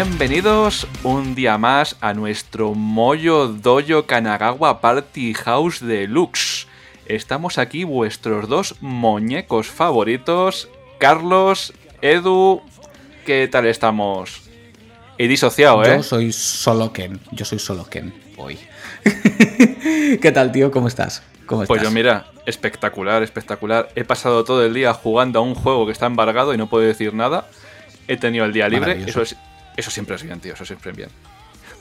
Bienvenidos un día más a nuestro Moyo Dojo Kanagawa Party House Deluxe. Estamos aquí vuestros dos muñecos favoritos, Carlos, Edu. ¿Qué tal estamos? He disociado, ¿eh? Yo soy solo Ken. Yo soy solo Ken hoy. ¿Qué tal, tío? ¿Cómo estás? ¿Cómo Pues estás? yo, mira, espectacular, espectacular. He pasado todo el día jugando a un juego que está embargado y no puedo decir nada. He tenido el día libre. Eso, es, eso siempre es bien, tío. Eso siempre es bien.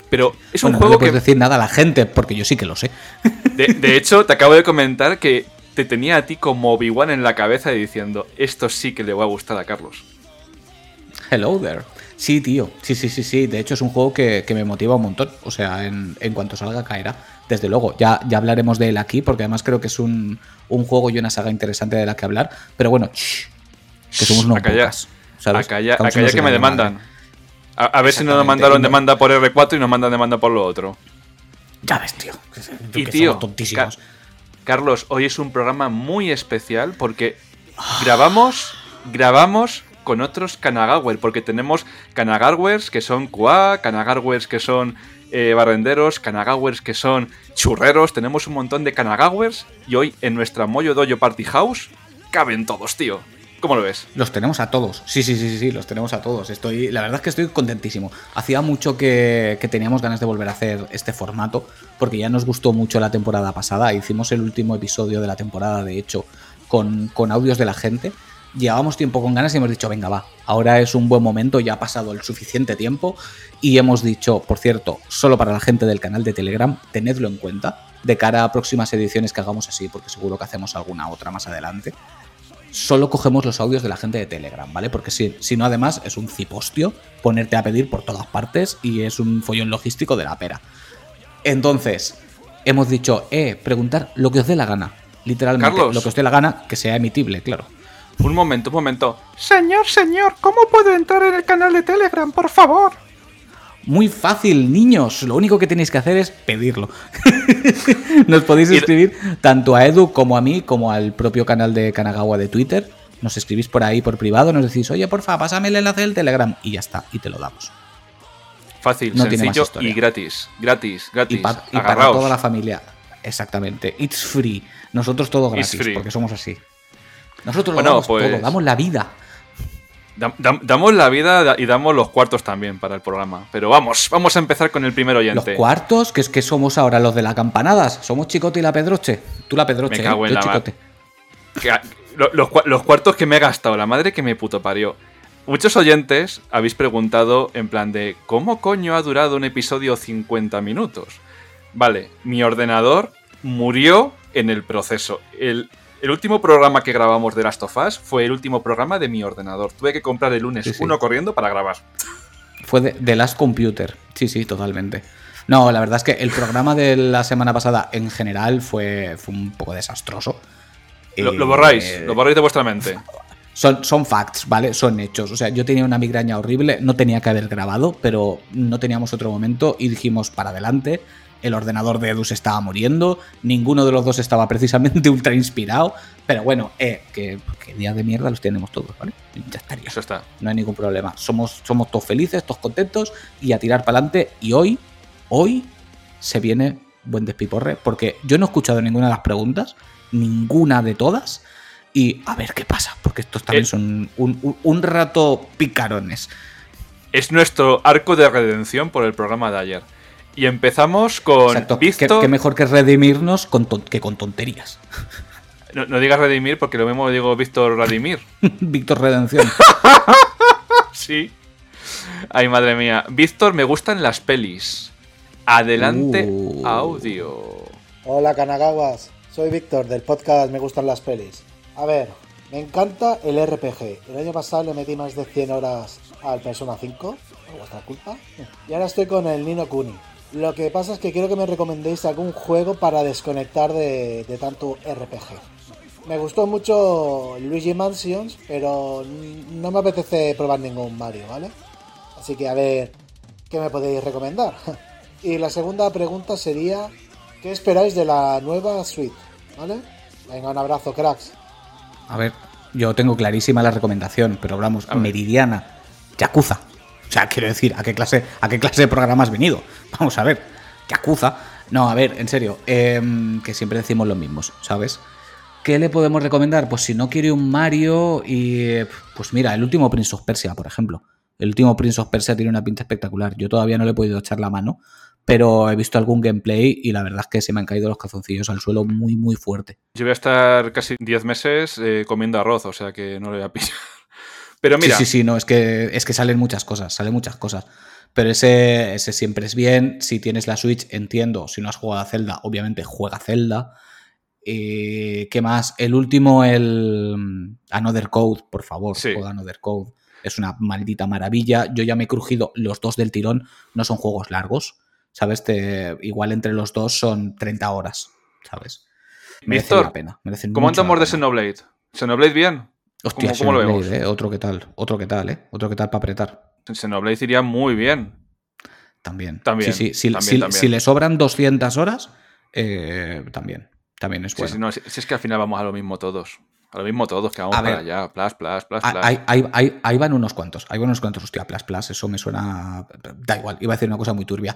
Pero es Bueno, un no le juego puedes que, decir nada a la gente, porque yo sí que lo sé. de, de hecho, te acabo de comentar que te tenía a ti como Obi-Wan en la cabeza diciendo, esto sí que le va a gustar a Carlos. Hello there. Sí, tío. Sí, sí, sí, sí. De hecho, es un juego que, que me motiva un montón. O sea, en, en cuanto salga, caerá. Desde luego. Ya, ya hablaremos de él aquí, porque además creo que es un, un juego y una saga interesante de la que hablar. Pero bueno, shh, que somos unos Acá ya, que me demandan. madre. A, a ver si no nos mandaron demanda por R4 y nos mandan demanda por lo otro. Ya ves, tío. Y que tío, Carlos, hoy es un programa muy especial porque grabamos, grabamos con otros Kanagawer, porque tenemos Kanagawers que son QA, Kanagawers que son eh, barrenderos, Kanagawers que son churreros, tenemos un montón de Kanagawers y hoy en nuestra Moyo Dojo Party House caben todos, tío. ¿Cómo lo ves? Los tenemos a todos. Sí, sí, sí, sí, sí, los tenemos a todos. Estoy, la verdad es que estoy contentísimo. Hacía mucho que, que teníamos ganas de volver a hacer este formato, porque ya nos gustó mucho la temporada pasada. Hicimos el último episodio de la temporada, de hecho, con, con audios de la gente. Llevábamos tiempo con ganas y hemos dicho, venga, va, ahora es un buen momento, ya ha pasado el suficiente tiempo. Y hemos dicho, por cierto, solo para la gente del canal de Telegram, tenedlo en cuenta de cara a próximas ediciones que hagamos así, porque seguro que hacemos alguna otra más adelante solo cogemos los audios de la gente de Telegram, ¿vale? Porque si, si no, además, es un cipostio ponerte a pedir por todas partes y es un follón logístico de la pera. Entonces, hemos dicho, eh, preguntar lo que os dé la gana. Literalmente, Carlos. lo que os dé la gana, que sea emitible, claro. Un momento, un momento. Señor, señor, ¿cómo puedo entrar en el canal de Telegram, por favor? Muy fácil, niños. Lo único que tenéis que hacer es pedirlo. Nos podéis escribir tanto a Edu como a mí, como al propio canal de Kanagawa de Twitter. Nos escribís por ahí por privado, nos decís, oye, porfa, pásame el enlace del Telegram y ya está, y te lo damos. Fácil, No sencillo y gratis. Gratis, Y, gratis. pa- y para toda la familia. Exactamente. It's free. Nosotros todo gratis, porque somos así. Nosotros lo damos pues- todo, damos la vida. Dam- dam- damos la vida da- y damos los cuartos también para el programa. Pero vamos, vamos a empezar con el primer Los oyente. cuartos, que es que somos ahora los de la campanadas. Somos Chicote y la Pedroche. Tú la Pedroche, Me cago ¿eh? en Yo la mar. Chicote. Que a- lo- los, cua- los cuartos que me he gastado, la madre que me puto parió. Muchos oyentes habéis preguntado en plan de ¿cómo coño ha durado un episodio 50 minutos? Vale, mi ordenador murió en el proceso. El, el último programa que grabamos de Last of Us fue el último programa de mi ordenador. Tuve que comprar el lunes Sí, sí. uno corriendo para grabar. Fue de, de Last Computer. Sí, sí, totalmente. No, la verdad es que el programa de la semana pasada en general fue, fue un poco desastroso. Lo, Eh, lo borráis, lo borráis de vuestra mente. Son, son facts, ¿vale? Son hechos. O sea, yo tenía una migraña horrible, no tenía que haber grabado, pero no teníamos otro momento y dijimos para adelante. El ordenador de Edu se estaba muriendo, ninguno de los dos estaba precisamente ultra inspirado, pero bueno, eh, que, que día de mierda los tenemos todos, ¿vale? Ya estaría. Eso está. No hay ningún problema. Somos, somos todos felices, todos contentos y a tirar para adelante. Y hoy, hoy se viene buen despiporre, porque yo no he escuchado ninguna de las preguntas, ninguna de todas. Y a ver qué pasa, porque estos también Eh. son un, un- un rato picarones. Es nuestro arco de redención por el programa de ayer. Y empezamos con Exacto. Víctor. que mejor que redimirnos con ton- que con tonterías. No, no digas Redimir porque lo mismo digo Víctor Radimir. Víctor Redención. sí. Ay, madre mía. Víctor, me gustan las pelis. Adelante, Uh. audio. Hola Kanagawas, soy Víctor del podcast Me gustan las pelis. A ver, me encanta el RPG. El año pasado le metí más de 100 horas al Persona 5, por vuestra culpa. Y ahora estoy con el Nino Kuni. Lo que pasa es que quiero que me recomendéis algún juego para desconectar de, de tanto RPG. Me gustó mucho Luigi Mansions, pero no me apetece probar ningún Mario, ¿vale? Así que a ver, ¿qué me podéis recomendar? Y la segunda pregunta sería, ¿qué esperáis de la nueva suite? ¿Vale? Venga, un abrazo, cracks. A ver, yo tengo clarísima la recomendación, pero hablamos, meridiana. Yakuza. O sea, quiero decir, ¿a qué clase, a qué clase de programa has venido? Vamos a ver, ¿qué acusa? No, a ver, en serio, em, que siempre decimos los mismos, ¿sabes? ¿Qué le podemos recomendar? Pues si no quiere un Mario y... Pues mira, el último Prince of Persia, por ejemplo. El último Prince of Persia tiene una pinta espectacular. Yo todavía no le he podido echar la mano, pero he visto algún gameplay y la verdad es que se me han caído los calzoncillos al suelo muy, muy fuerte. Yo voy a estar casi 10 meses eh, comiendo arroz, o sea que no le voy a pillar. Pero mira. Sí, sí, sí, no, es que, es que salen muchas cosas, salen muchas cosas. Pero ese, ese siempre es bien. Si tienes la Switch, entiendo. Si no has jugado a Zelda, obviamente juega Zelda. Eh, ¿Qué más? El último, el Another Code, por favor, juega Another Code. Es una maldita maravilla. Yo ya me he crujido los dos del tirón. No son juegos largos. ¿Sabes? Te, igual entre los dos son 30 horas. ¿Sabes? Merece la pena. ¿Cómo andamos de Xenoblade? ¿Xenoblade bien? Hostia, ¿Cómo, lo vemos? Eh, otro que tal, otro que tal, ¿eh? Otro que tal para apretar. Xenoblade iría muy bien. También. También. Sí, sí. Si, si le sobran 200 horas, eh, también. También es bueno. si, es que al final vamos a lo mismo todos. A lo mismo todos, que vamos para allá. Plus, plus, plus, plus. Ahí, van unos cuantos. Ahí van unos cuantos. Hostia, plus, plus. Eso me suena. Da igual. Iba a decir una cosa muy turbia.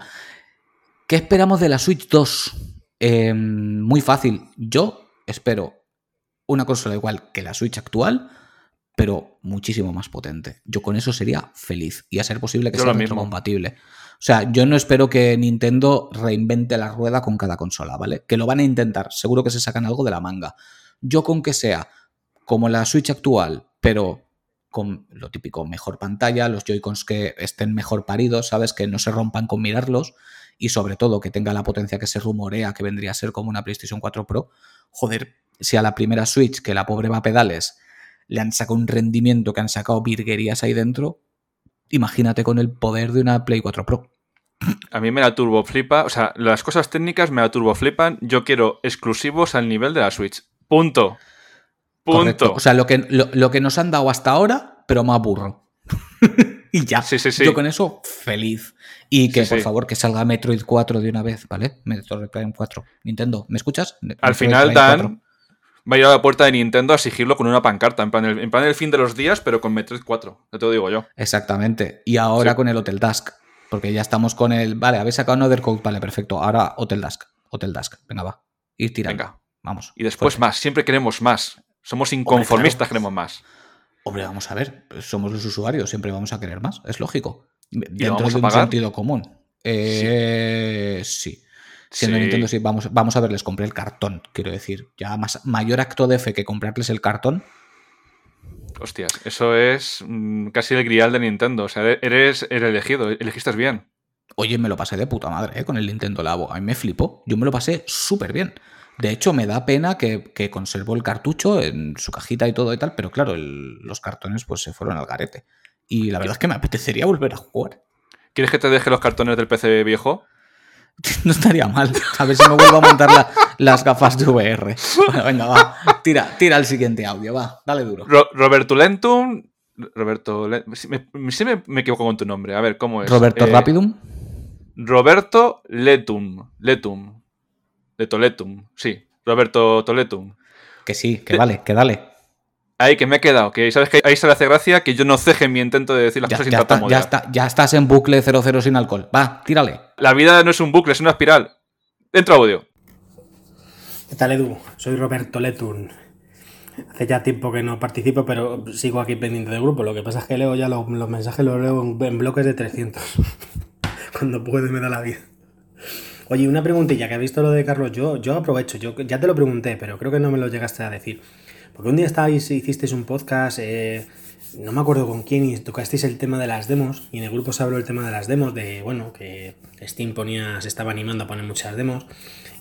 ¿Qué esperamos de la Switch 2? Em, muy fácil. Yo espero una consola igual que la Switch actual, pero muchísimo más potente. Yo con eso sería feliz. Y a ser posible que sea compatible. O sea, yo no espero que Nintendo reinvente la rueda con cada consola, ¿vale? Que lo van a intentar, seguro que se sacan algo de la manga. Yo con que sea como la Switch actual, pero con lo típico, mejor pantalla, los Joy-Cons que estén mejor paridos, ¿sabes? Que no se rompan con mirarlos y sobre todo que tenga la potencia que se rumorea que vendría a ser como una PlayStation 4 Pro. Joder, si a la primera Switch, que la pobre va a pedales, le han sacado un rendimiento que han sacado virguerías ahí dentro, imagínate con el poder de una Play 4 Pro. A mí me la turbo flipa, o sea, las cosas técnicas me la turbo flipan. Yo quiero exclusivos al nivel de la Switch. Punto. Punto. O sea, lo que, lo, que nos han dado hasta ahora, pero más burro. y ya. Sí, sí, sí. Yo con eso feliz. Y que por favor que salga Metroid 4 de una vez, ¿vale? Metroid Prime 4. Nintendo, ¿me escuchas? Al final Dan va a ir a la puerta de Nintendo a exigirlo con una pancarta, en plan, el, en plan el fin de los días, pero con Metroid 4. Ya te lo digo yo. Exactamente. Y ahora con el Hotel Dusk. Porque ya estamos con el. Vale, habéis sacado Another Code. Vale, perfecto. Ahora Hotel Dusk. Hotel Dusk. Venga, va. Ir tirando. Venga. Vamos. Y después más. Siempre queremos más. Somos inconformistas, queremos más. Hombre, vamos a ver. Somos los usuarios. Siempre vamos a querer más. Es lógico. Dentro de un sentido común. Eh, sí. Siendo Nintendo, sí, vamos, vamos a ver, les compré el cartón, quiero decir. Ya más, mayor acto de fe que comprarles el cartón Hostias, eso es mm, casi el grial de Nintendo. O sea, eres el elegido, elegiste bien. Oye, me lo pasé de puta madre ¿eh? con el Nintendo Labo. A mí me flipó. Yo me lo pasé súper bien. De hecho, me da pena que, que, conservó el cartucho en su cajita y todo y tal, pero claro, los cartones pues se fueron al garete. Y la verdad es que me apetecería volver a jugar. ¿Quieres que te deje los cartones del PC viejo? No estaría mal. A ver si me vuelvo a montar las gafas de VR. venga, va. Tira, tira el siguiente audio, va. Dale duro. Roberto Lentum. Roberto. me, me, equivoco con tu nombre. A ver, ¿cómo es? Roberto eh, Rapidum. Roberto Letum. Letum. Letoletum. Sí. Roberto Toletum. Que sí, que vale, que dale. Ahí que me he quedado, que sabes que ahí se le hace gracia que yo no ceje mi intento de decir las cosas sin ya ya, está, ya estás en bucle 00 sin alcohol. Va, tírale. La vida no es un bucle, es una espiral. Dentro audio. ¿Qué tal, Edu? Soy Roberto Letun. Hace ya tiempo que no participo, pero sigo aquí pendiente del grupo. Lo que pasa es que leo ya los, mensajes, los leo en, bloques de 300. Cuando puedo me da la vida. Oye, una preguntilla, que ha visto lo de Carlos, yo, yo aprovecho, yo ya te lo pregunté, pero creo que no me lo llegaste a decir. Porque un día estáis, hicisteis un podcast, eh, no me acuerdo con quién, y tocasteis el tema de las demos, y en el grupo se habló el tema de las demos, de, bueno, que Steam ponía, se estaba animando a poner muchas demos,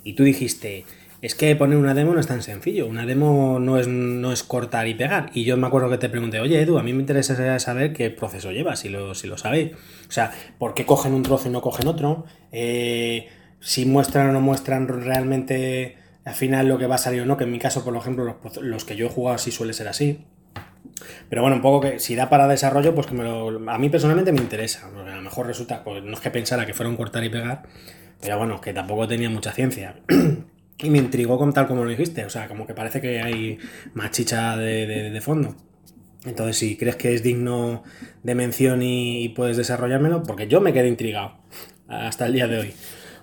y tú dijiste, es que poner una demo no es tan sencillo, una demo no es, no es cortar y pegar. Y yo me acuerdo que te pregunté, oye Edu, a mí me interesa saber qué proceso lleva, si lo, si lo sabéis. O sea, ¿por qué cogen un trozo y no cogen otro? Eh, si muestran o no muestran realmente al final lo que va a salir o no, que en mi caso, por ejemplo, los, que yo he jugado así suele ser así. Pero bueno, un poco que si da para desarrollo, pues que me lo, a mí personalmente me interesa. a lo mejor resulta, pues no es que pensara que fuera un cortar y pegar, pero bueno, que tampoco tenía mucha ciencia. y me intrigó con tal como lo dijiste, o sea, como que parece que hay más chicha de, fondo. Entonces, si crees que es digno de mención y, puedes desarrollármelo, porque yo me quedé intrigado hasta el día de hoy.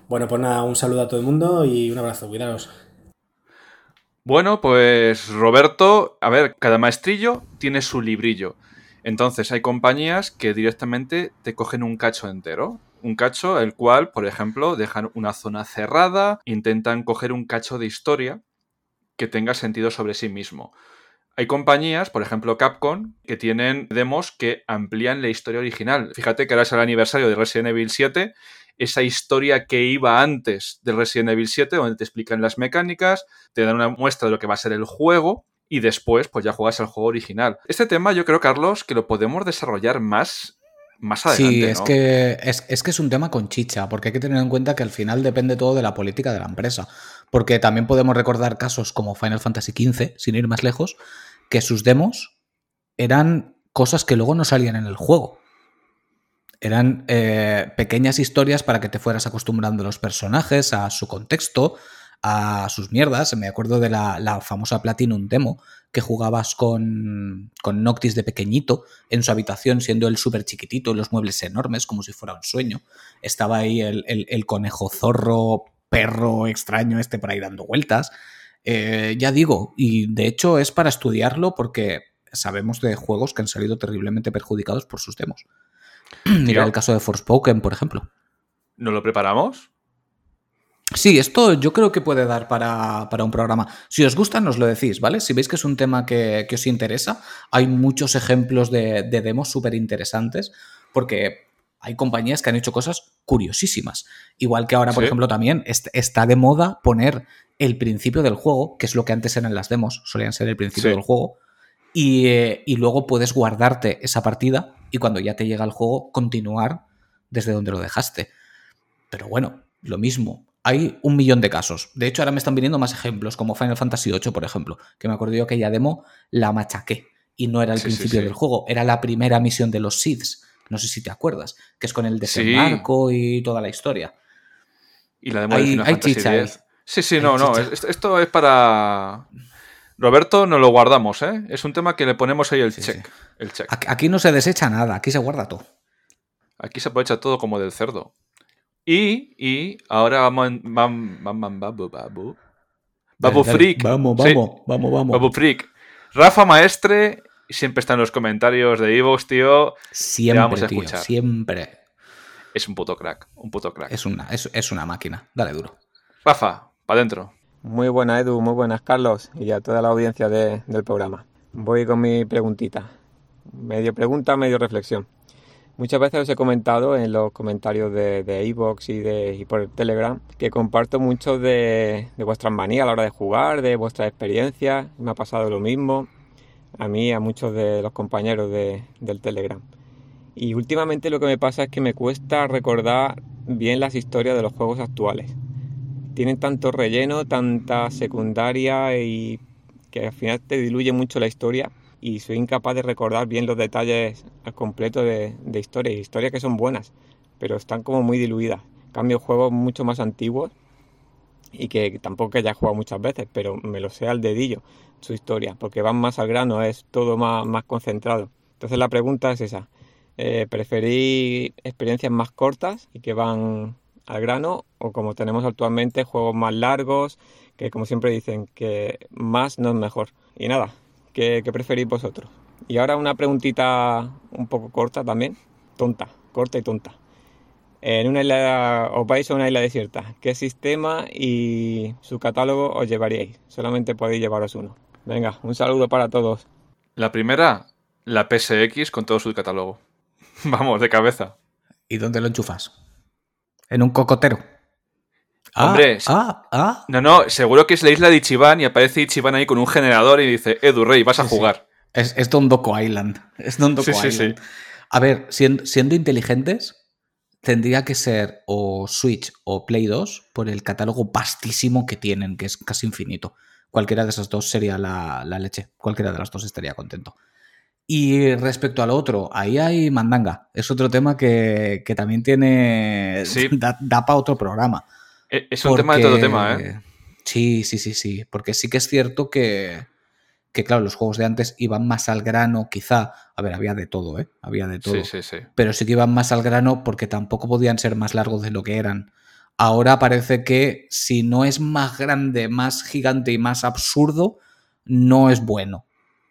Bueno, pues nada, un saludo a todo el mundo y un abrazo, cuidaros. Bueno, pues Roberto, a ver, cada maestrillo tiene su librillo. Entonces hay compañías que directamente te cogen un cacho entero. Un cacho el cual, por ejemplo, dejan una zona cerrada, intentan coger un cacho de historia que tenga sentido sobre sí mismo. Hay compañías, por ejemplo Capcom, que tienen demos que amplían la historia original. Fíjate que ahora es el aniversario de Resident Evil 7, esa historia que iba antes de Resident Evil 7, donde te explican las mecánicas, te dan una muestra de lo que va a ser el juego y después pues ya juegas el juego original. Este tema yo creo, Carlos, que lo podemos desarrollar más más adelante. Sí, es, que, es, es, que es un tema con chicha, porque hay que tener en cuenta que al final depende todo de la política de la empresa. Porque también podemos recordar casos como Final Fantasy XV, sin ir más lejos, que sus demos eran cosas que luego no salían en el juego. Eran eh, pequeñas historias para que te fueras acostumbrando a los personajes, a su contexto, a sus mierdas. Me acuerdo de la, famosa Platinum Demo que jugabas con, con, Noctis de pequeñito en su habitación, siendo él súper chiquitito, los muebles enormes, como si fuera un sueño. Estaba ahí el, el conejo zorro, perro extraño este por ahí dando vueltas. Eh, ya digo, y de hecho es para estudiarlo porque sabemos de juegos que han salido terriblemente perjudicados por sus demos. Mira el caso de Forspoken, por ejemplo. ¿Nos lo preparamos? Sí, esto yo creo que puede dar para, un programa. Si os gusta, nos lo decís, ¿vale? Si veis que es un tema que, os interesa, hay muchos ejemplos de, demos súper interesantes, porque hay compañías que han hecho cosas curiosísimas. Igual que ahora, por ejemplo, también está de moda poner el principio del juego, que es lo que antes eran las demos, solían ser el principio del juego, eh, y, luego puedes guardarte esa partida y cuando ya te llega el juego continuar desde donde lo dejaste. Pero bueno, lo mismo. Hay un millón de casos. De hecho, ahora me están viniendo más ejemplos, como Final Fantasy VIII, por ejemplo, que me acuerdo yo que ya demo la machaqué y no era el principio del juego, era la primera misión de los Seeds. No sé si te acuerdas, que es con el desembarco y toda la historia. Y la demo de Final Fantasy Sí, sí, no, no. Esto es para. Roberto, nos lo guardamos, ¿eh? Es un tema que le ponemos ahí el check. El check. Aquí no se desecha nada, aquí se guarda todo. Aquí se aprovecha todo como del cerdo. Y, y ahora vamos en. Babu, babu. Babu Freak. Vamos, vamos, vamos, vamos. Babu Freak. Rafa Maestre siempre está en los comentarios de Evox, tío. Siempre, vamos a escuchar. siempre. Es un puto crack, un puto crack. Es una, es, es una máquina. Dale duro. Rafa, para adentro. Muy buena Edu, muy buenas Carlos y a toda la audiencia del programa. Voy con mi preguntita. Medio pregunta, medio reflexión. Muchas veces os he comentado en los comentarios de iVoox y, de, y por Telegram que comparto mucho de, vuestras manías a la hora de jugar, de vuestras experiencias. Me ha pasado lo mismo a mí y a muchos de los compañeros del Telegram. Y últimamente lo que me pasa es que me cuesta recordar bien las historias de los juegos actuales tienen tanto relleno, tanta secundaria y que al final te diluye mucho la historia y soy incapaz de recordar bien los detalles al completo de, de historias, historias que son buenas, pero están como muy diluidas. Cambio juegos mucho más antiguos y que tampoco que haya jugado muchas veces, pero me lo sé al dedillo su historia, porque van más al grano, es todo más, más concentrado. Entonces la pregunta es esa, eh, ¿preferí experiencias más cortas y que van al grano o como tenemos actualmente juegos más largos que como siempre dicen que más no es mejor. Y nada, ¿qué, preferís vosotros? Y ahora una preguntita un poco corta también, tonta, corta y tonta. En una isla, os vais a una isla desierta, ¿qué sistema y su catálogo os llevaríais? Solamente podéis llevaros uno. Venga, un saludo para todos. La primera, la PSX con todo su catálogo. Vamos, de cabeza. ¿Y dónde lo enchufas? En un cocotero. Ah, Hombre, ah, ah. no, no, seguro que es la isla de Ichiban y aparece Ichiban ahí con un generador y dice, Edu Rey, vas a jugar. Es, es Don Doko Island. Es Don Doko Island. A ver, siendo, siendo, inteligentes, tendría que ser o Switch o Play 2 por el catálogo vastísimo que tienen, que es casi infinito. Cualquiera de esas dos sería la, la leche. Cualquiera de las dos estaría contento. Y respecto al otro, ahí hay mandanga. Es otro tema que, también tiene. Da, para otro programa. E, es un tema de todo tema, ¿eh? Sí, sí, sí, sí. Porque sí que es cierto que, que claro, los juegos de antes iban más al grano, quizá, a ver, había de todo, ¿eh? Había de todo. Sí, sí, sí. Pero sí que iban más al grano porque tampoco podían ser más largos de lo que eran. Ahora parece que si no es más grande, más gigante y más absurdo, no es bueno.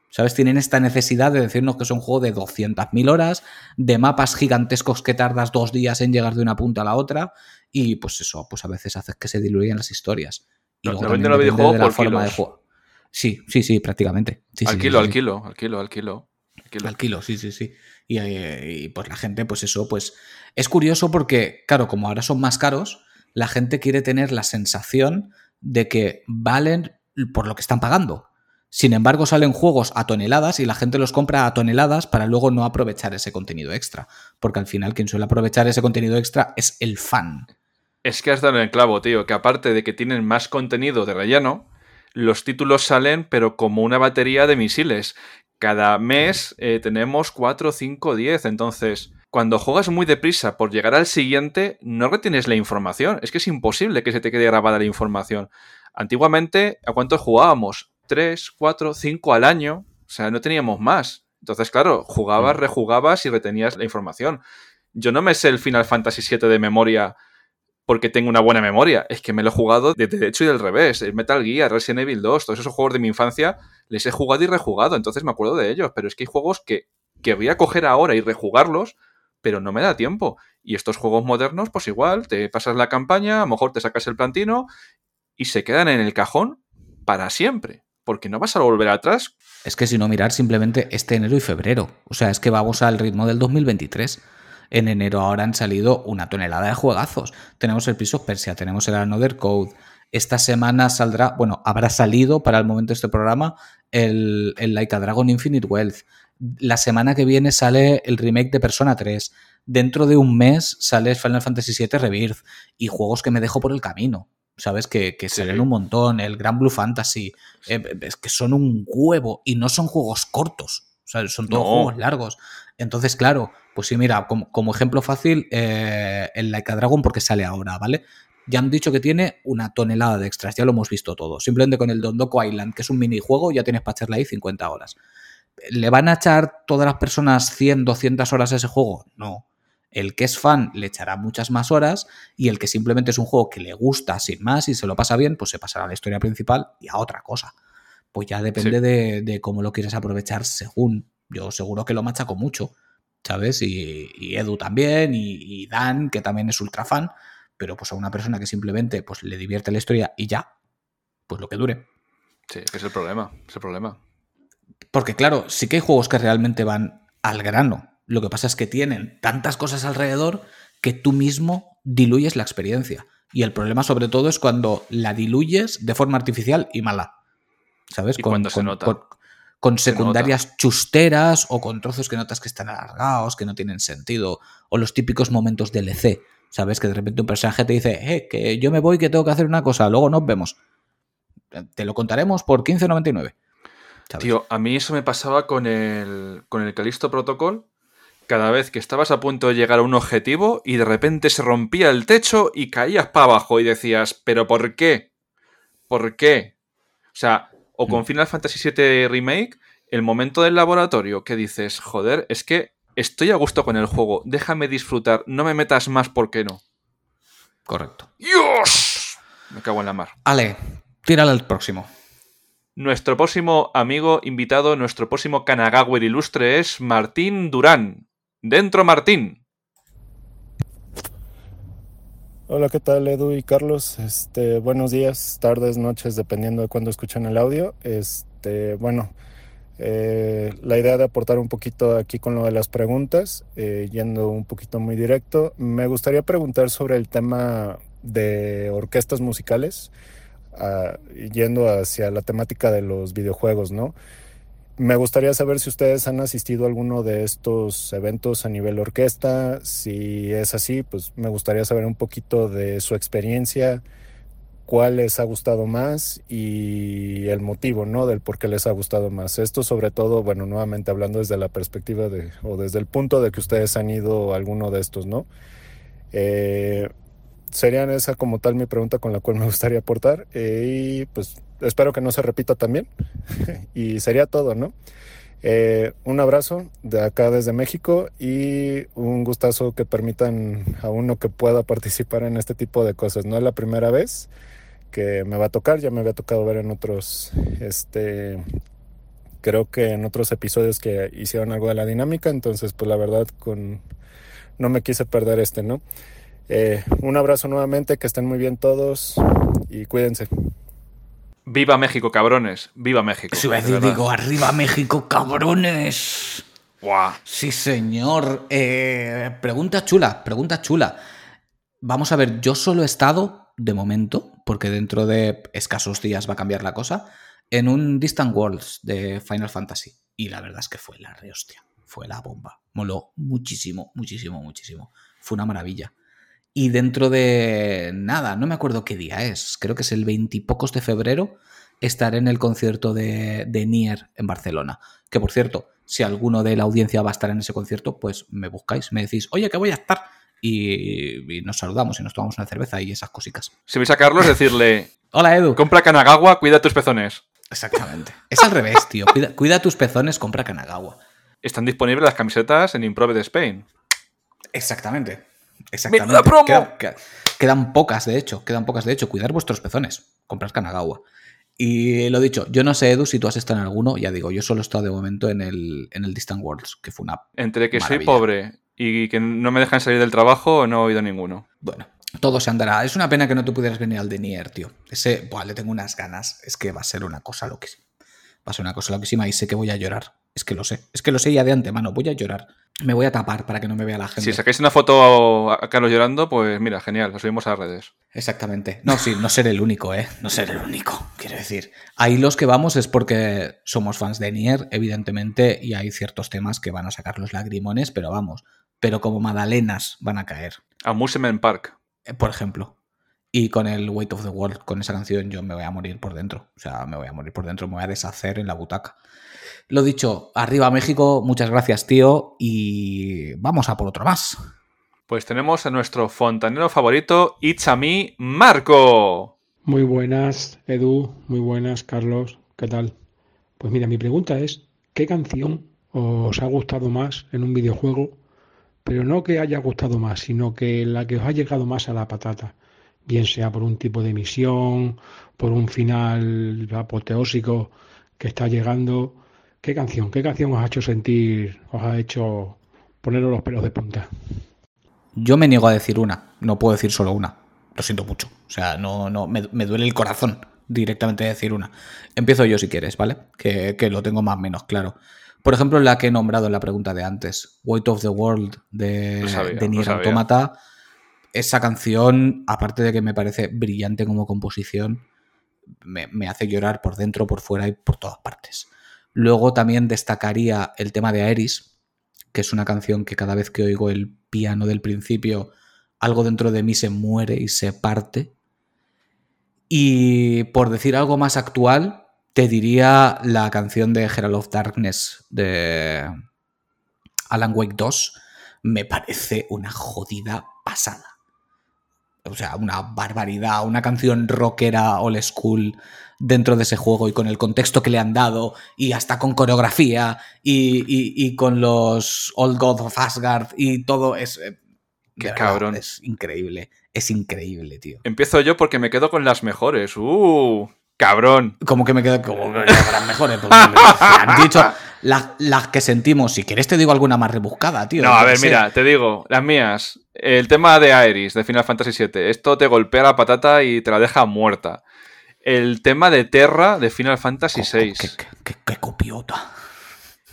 ¿Sabes? Tienen esta necesidad de decirnos que es un juego de 200.000 horas, de mapas gigantescos que tardas dos días en llegar de una punta a la otra, y pues eso, pues a veces haces que se diluyan las historias. Y No, luego videojuegos de la por forma de juego. Sí, sí, sí, prácticamente. Sí, al sí, kilo, sí, al kilo, al kilo, al kilo. al kilo. Al kilo, sí, sí, sí. Y, eh, y, pues la gente, pues eso, pues es curioso porque, claro, como ahora son más caros, la gente quiere tener la sensación de que valen por lo que están pagando. Sin embargo, salen juegos a toneladas y la gente los compra a toneladas para luego no aprovechar ese contenido extra. Porque al final quien suele aprovechar ese contenido extra es el fan. Es que has dado el clavo, tío, que aparte de que tienen más contenido de relleno, los títulos salen pero como una batería de misiles. Cada mes eh, tenemos 4, 5, 10. Entonces, cuando juegas muy deprisa por llegar al siguiente, no retienes la información. Es que es imposible que se te quede grabada la información. Antiguamente, ¿a cuántos jugábamos? 3, 4, 5 al año. O sea, no teníamos más. Entonces, claro, jugabas, Mm. rejugabas y retenías la información. Yo no me sé el Final Fantasy VII de memoria porque tengo una buena memoria. Es que me lo he jugado de derecho y del revés. El Metal Gear, Resident Evil 2, todos esos juegos de mi infancia les he jugado y rejugado, entonces me acuerdo de ellos. Pero es que hay juegos que, que voy a coger ahora y rejugarlos, pero no me da tiempo. Y estos juegos modernos, pues igual, te pasas la campaña, a lo mejor te sacas el plantino y se quedan en el cajón para siempre. Porque no vas a volver atrás. Es que si no mirar simplemente este enero y febrero. O sea, es que vamos al ritmo del 2023. En enero ahora han salido una tonelada de juegazos. Tenemos el of Persia, tenemos el Another Code. Esta semana saldrá, bueno, habrá salido para el momento de este programa el, el Like a Dragon Infinite Wealth. La semana que viene sale el remake de Persona 3. Dentro de un mes sale Final Fantasy VII Rebirth. Y juegos que me dejo por el camino. ¿Sabes? Que, que Sí. un montón. El Gran Blue Fantasy. Eh, es que son un huevo. Y no son juegos cortos. O sea, son todos No. juegos largos. Entonces, claro, pues sí, mira, como, como ejemplo fácil, eh, el Like a Dragon, porque sale ahora, ¿vale? Ya han dicho que tiene una tonelada de extras, ya lo hemos visto todo. Simplemente con el Dondoko Island, que es un minijuego, ya tienes para echarle ahí 50 horas. ¿Le van a echar todas las personas 100, 200 horas a ese juego? No. El que es fan le echará muchas más horas y el que simplemente es un juego que le gusta sin más y se lo pasa bien, pues se pasará a la historia principal y a otra cosa. Pues ya depende Sí. de, de cómo lo quieres aprovechar según. Yo seguro que lo machaco mucho, ¿sabes? Y, y Edu también, y, y Dan, que también es ultra fan, pero pues a una persona que simplemente pues, le divierte la historia y ya, pues lo que dure. Sí, es el problema. Es el problema. Porque claro, sí que hay juegos que realmente van al grano. Lo que pasa es que tienen tantas cosas alrededor que tú mismo diluyes la experiencia. Y el problema sobre todo es cuando la diluyes de forma artificial y mala. ¿Sabes? Y cuando se nota. Con, con Se secundarias chusteras o con trozos que notas que están alargados, que no tienen sentido. O los típicos momentos DLC. ¿Sabes? Que de repente un personaje te dice, eh, que yo me voy, que tengo que hacer una cosa, luego nos vemos. Te lo contaremos por 15.99. ¿sabes? Tío, a mí eso me pasaba con el, con el Calisto Protocol. Cada vez que estabas a punto de llegar a un objetivo y de repente se rompía el techo y caías para abajo y decías, ¿pero por qué? ¿Por qué? O sea, o con Mm. Final Fantasy VII Remake, el momento del laboratorio que dices, joder, es que estoy a gusto con el juego, déjame disfrutar, no me metas más, ¿por qué no? Correcto. ¡Dios! Me cago en la mar. Ale, tírale al próximo. Nuestro próximo amigo invitado, nuestro próximo Kanagawa ilustre es Martín Durán. Dentro Martín. Hola, ¿qué tal Edu y Carlos? Este, buenos días, tardes, noches, dependiendo de cuándo escuchan el audio. Este, bueno, eh, la idea de aportar un poquito aquí con lo de las preguntas, eh, yendo un poquito muy directo, me gustaría preguntar sobre el tema de orquestas musicales, ah, yendo hacia la temática de los videojuegos, ¿no? Me gustaría saber si ustedes han asistido a alguno de estos eventos a nivel orquesta. Si es así, pues me gustaría saber un poquito de su experiencia, cuál les ha gustado más y el motivo, ¿no? Del por qué les ha gustado más. Esto sobre todo, bueno, nuevamente hablando desde la perspectiva de, o desde el punto de que ustedes han ido a alguno de estos, ¿no? Eh, serían esa como tal mi pregunta con la cual me gustaría aportar y pues espero que no se repita también y sería todo, ¿no? Eh, un abrazo de acá desde México y un gustazo que permitan a uno que pueda participar en este tipo de cosas. No es la primera vez que me va a tocar, ya me había tocado ver en otros, este, creo que en otros episodios que hicieron algo de la dinámica, entonces pues la verdad con, no me quise perder este, ¿no? Eh, un abrazo nuevamente, que estén muy bien todos y cuídense. Viva México, cabrones. Viva México. A decir, verdad. digo, arriba México, cabrones. Buah. Sí, señor. Eh, pregunta chula, pregunta chula. Vamos a ver, yo solo he estado, de momento, porque dentro de escasos días va a cambiar la cosa, en un Distant Worlds de Final Fantasy. Y la verdad es que fue la rehostia, fue la bomba. Moló muchísimo, muchísimo, muchísimo. Fue una maravilla. Y dentro de nada, no me acuerdo qué día es, creo que es el veintipocos de febrero, estaré en el concierto de, de Nier en Barcelona. Que por cierto, si alguno de la audiencia va a estar en ese concierto, pues me buscáis, me decís, oye, que voy a estar. Y, y nos saludamos y nos tomamos una cerveza y esas cositas. Si vais a Carlos, decirle: Hola, Edu. compra Kanagawa, cuida tus pezones. Exactamente. Es al revés, tío. Cuida, cuida tus pezones, compra Kanagawa. Están disponibles las camisetas en Improve de Spain. Exactamente. Exactamente. ¡Menuda promo! Quedan, quedan- quedan pocas, de hecho. Quedan pocas, de hecho. Cuidar vuestros pezones. Comprar Kanagawa. Y lo dicho, yo no sé, Edu, si tú has estado en alguno. Ya digo, yo solo he estado de momento en el, en el Distant Worlds, que fue una. Entre que soy pobre y que no me dejan salir del trabajo, no he oído ninguno. Bueno, todo se andará. Es una pena que no te pudieras venir al de Nier, tío. Ese, buah, le tengo unas ganas. Es que va a ser una cosa loquísima. Va a ser una cosa loquísima y sé que voy a llorar. Es que lo sé. Es que lo sé ya de antemano. Voy a llorar. Me voy a tapar para que no me vea la gente. Si sacáis una foto a Carlos llorando, pues mira, genial, la subimos a las redes. Exactamente. No, sí, no ser el único, ¿eh? No ser el único, quiero decir. Ahí los que vamos es porque somos fans de Nier, evidentemente, y hay ciertos temas que van a sacar los lagrimones, pero vamos. Pero como magdalenas van a caer, Amusement Park. eh, por ejemplo. Y con el Weight of the World, con esa canción, yo me voy a morir por dentro. O sea, me voy a morir por dentro, me voy a deshacer en la butaca. Lo dicho, arriba México, muchas gracias, tío, y vamos a por otro más. Pues tenemos a nuestro fontanero favorito, It's a Me, Marco. Muy buenas, Edu, muy buenas, Carlos, ¿qué tal? Pues mira, mi pregunta es, ¿qué canción os ha gustado más en un videojuego? Pero no que haya gustado más, sino que la que os ha llegado más a la patata, bien sea por un tipo de misión, por un final apoteósico que está llegando. ¿Qué canción? ¿Qué canción os ha hecho sentir, os ha hecho poneros los pelos de punta? Yo me niego a decir una, no puedo decir solo una. Lo siento mucho. O sea, no, no, me, me duele el corazón directamente decir una. Empiezo yo si quieres, ¿vale? Que, que lo tengo más o menos claro. Por ejemplo, la que he nombrado en la pregunta de antes, Weight of the World de, sabía, de Nier. Automata. Esa canción, aparte de que me parece brillante como composición, me, me hace llorar por dentro, por fuera y por todas partes. Luego también destacaría el tema de Aeris, que es una canción que cada vez que oigo el piano del principio, algo dentro de mí se muere y se parte. Y por decir algo más actual, te diría la canción de Herald of Darkness de Alan Wake 2. Me parece una jodida pasada. O sea, una barbaridad, una canción rockera old school dentro de ese juego y con el contexto que le han dado y hasta con coreografía y, y- y con los Old God of Asgard y todo es... eh, Qué de verdad, cabrón. Es increíble, es increíble, tío. Empiezo yo porque me quedo con las mejores. ¡Uh! ¡Cabrón! Como que me quedo como que las mejores. Pues, han dicho las, las que sentimos. Si quieres te digo alguna más rebuscada, tío. No, a ver, mira, te digo, las mías. El tema de Aeris, de Final Fantasy VII. Esto te golpea la patata y te la deja muerta. El tema de Terra, de Final Fantasy VI. Qué, qué- qué- qué copiota.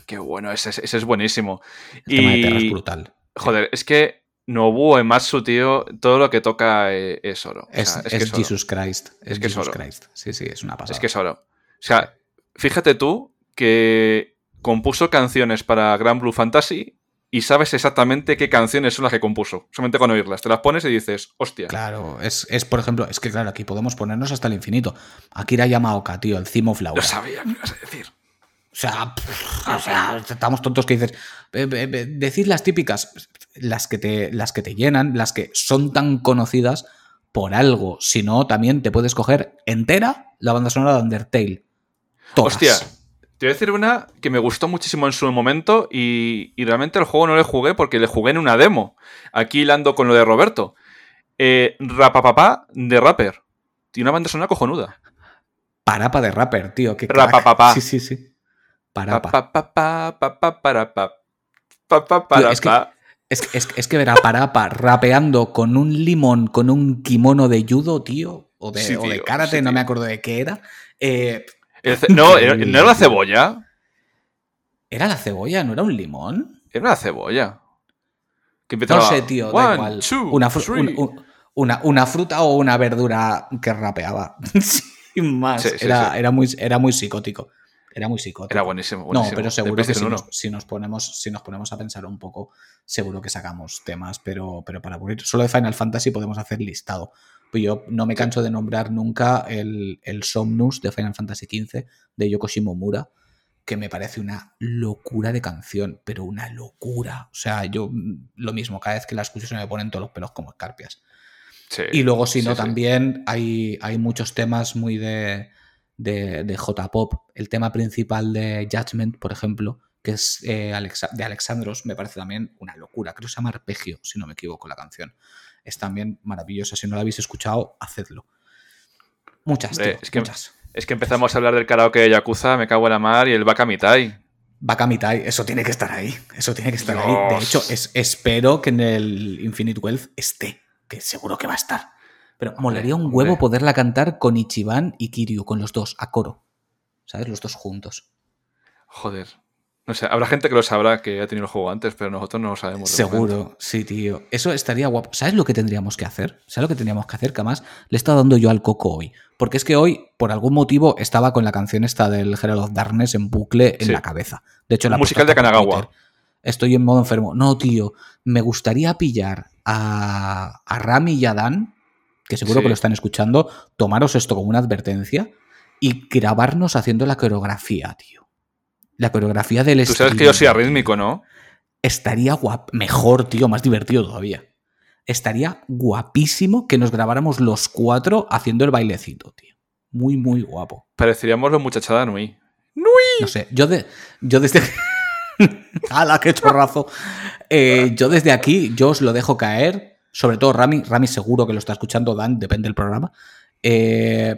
Qué bueno, ese, es- ese es buenísimo. El tema de Terra es Y, brutal. joder, es que Nobuo Ematsu, tío, todo lo que toca eh, es oro. O Es, es que es oro. Jesus Christ. Es, Es que es Jesus oro. Christ. Sí, sí, es una pasada. Es que es oro. O sea, fíjate tú que compuso canciones para Grand Blue Fantasy y sabes exactamente qué canciones son las que compuso. Solamente con oírlas. Te las pones y dices, hostia. Claro, es, es, por ejemplo, es que claro, aquí podemos ponernos hasta el infinito. Akira Yamaoka, tío, el of Laura. Lo sabía que ibas a decir. O sea, pff, o sea, estamos tontos que dices. eh, eh, eh, decir las típicas, las que, te, las que te llenan, las que son tan conocidas, por algo. Si no, también te puedes coger entera la banda sonora de Undertale. Todas. Hostia, te voy a decir una que me gustó muchísimo en su momento y, y realmente el juego no le jugué porque le jugué en una demo. Aquí hilando con lo de Roberto. Eh, Rapapapá de Rapper. Tiene una banda sonora cojonuda. Parapa de rapper, tío. Qué. Rapapapá. Sí, sí, sí. Parapa. Pa, pa, pa, pa, pa, para, pa. Pa, pa, Tío, para, es que-. Es, que- es, que- es que ver a Parapa rapeando con un limón, con un kimono de judo, tío, o de, Sí, o de tío, karate, sí, no me acuerdo de qué era. Eh, no, era- no era la cebolla. ¿Era la cebolla? ¿No era un limón? Era la cebolla. Que No sé, tío, da One, igual. two, Una, fru- three. un- un- una, una fruta o una verdura que rapeaba. Sin más. Sí, sí, era, sí. Era, muy, era muy psicótico. Era muy psicótico. Era buenísimo. No, pero seguro que si PlayStation nos, 1. si nos ponemos, si nos ponemos a pensar un poco, seguro que sacamos temas, pero, pero para aburrir. Solo de Final Fantasy podemos hacer listado. Pues yo no me canso de nombrar nunca el, el Somnus de Final Fantasy XV de Yoko Shimomura, que me parece una locura de canción, pero una locura. O sea, yo mm, lo mismo, cada vez que la escucho se me ponen todos los pelos como escarpias. Sí, Y luego, si no, sí. también hay, hay muchos temas muy de, de, de J-Pop. El tema principal de Judgment, por ejemplo, que es eh, Alexa- de Alexandros, me parece también una locura. Creo que se llama Arpegio, si no me equivoco, la canción. Es también maravillosa. Si no la habéis escuchado, hacedlo. Muchas, tío, es que- muchas. Es que empezamos a hablar del karaoke de Yakuza, me cago en la mar, y el Bakamitai. Bakamitai, eso tiene que estar ahí. Eso tiene que estar ahí. De hecho, es, espero que en el Infinite Wealth esté, que seguro que va a estar. Pero molaría un hombre. huevo poderla cantar con Ichiban y Kiryu, con los dos, a coro. ¿Sabes? Los dos juntos. Joder. No sé, habrá gente que lo sabrá que ha tenido el juego antes, pero nosotros no lo sabemos. momento. Seguro, sí, tío. Eso estaría guapo. ¿Sabes lo que tendríamos que hacer? ¿Sabes lo que tendríamos que hacer? Que además le he estado dando yo al coco hoy. Porque es que hoy, por algún motivo, estaba con la canción esta del Herald of Darkness en bucle en Sí. la cabeza. De hecho, la Musical de Kanagawa. Twitter. Estoy en modo enfermo. No, tío. Me gustaría pillar a, a Rami y a Dan, que seguro Sí. que lo están escuchando, tomaros esto como una advertencia y grabarnos haciendo la coreografía, tío. La coreografía del Tú sabes que yo soy arrítmico, ¿no? estaría guap mejor, tío, más divertido todavía. Estaría guapísimo que nos grabáramos los cuatro haciendo el bailecito, tío. Muy, muy guapo. Pareceríamos los muchachada Nui. No sé, yo, de, yo desde... ¡Hala, qué chorrazo! Eh, yo desde aquí, yo os lo dejo caer. Sobre todo Rami, Rami seguro que lo está escuchando, Dan, depende del programa. Eh,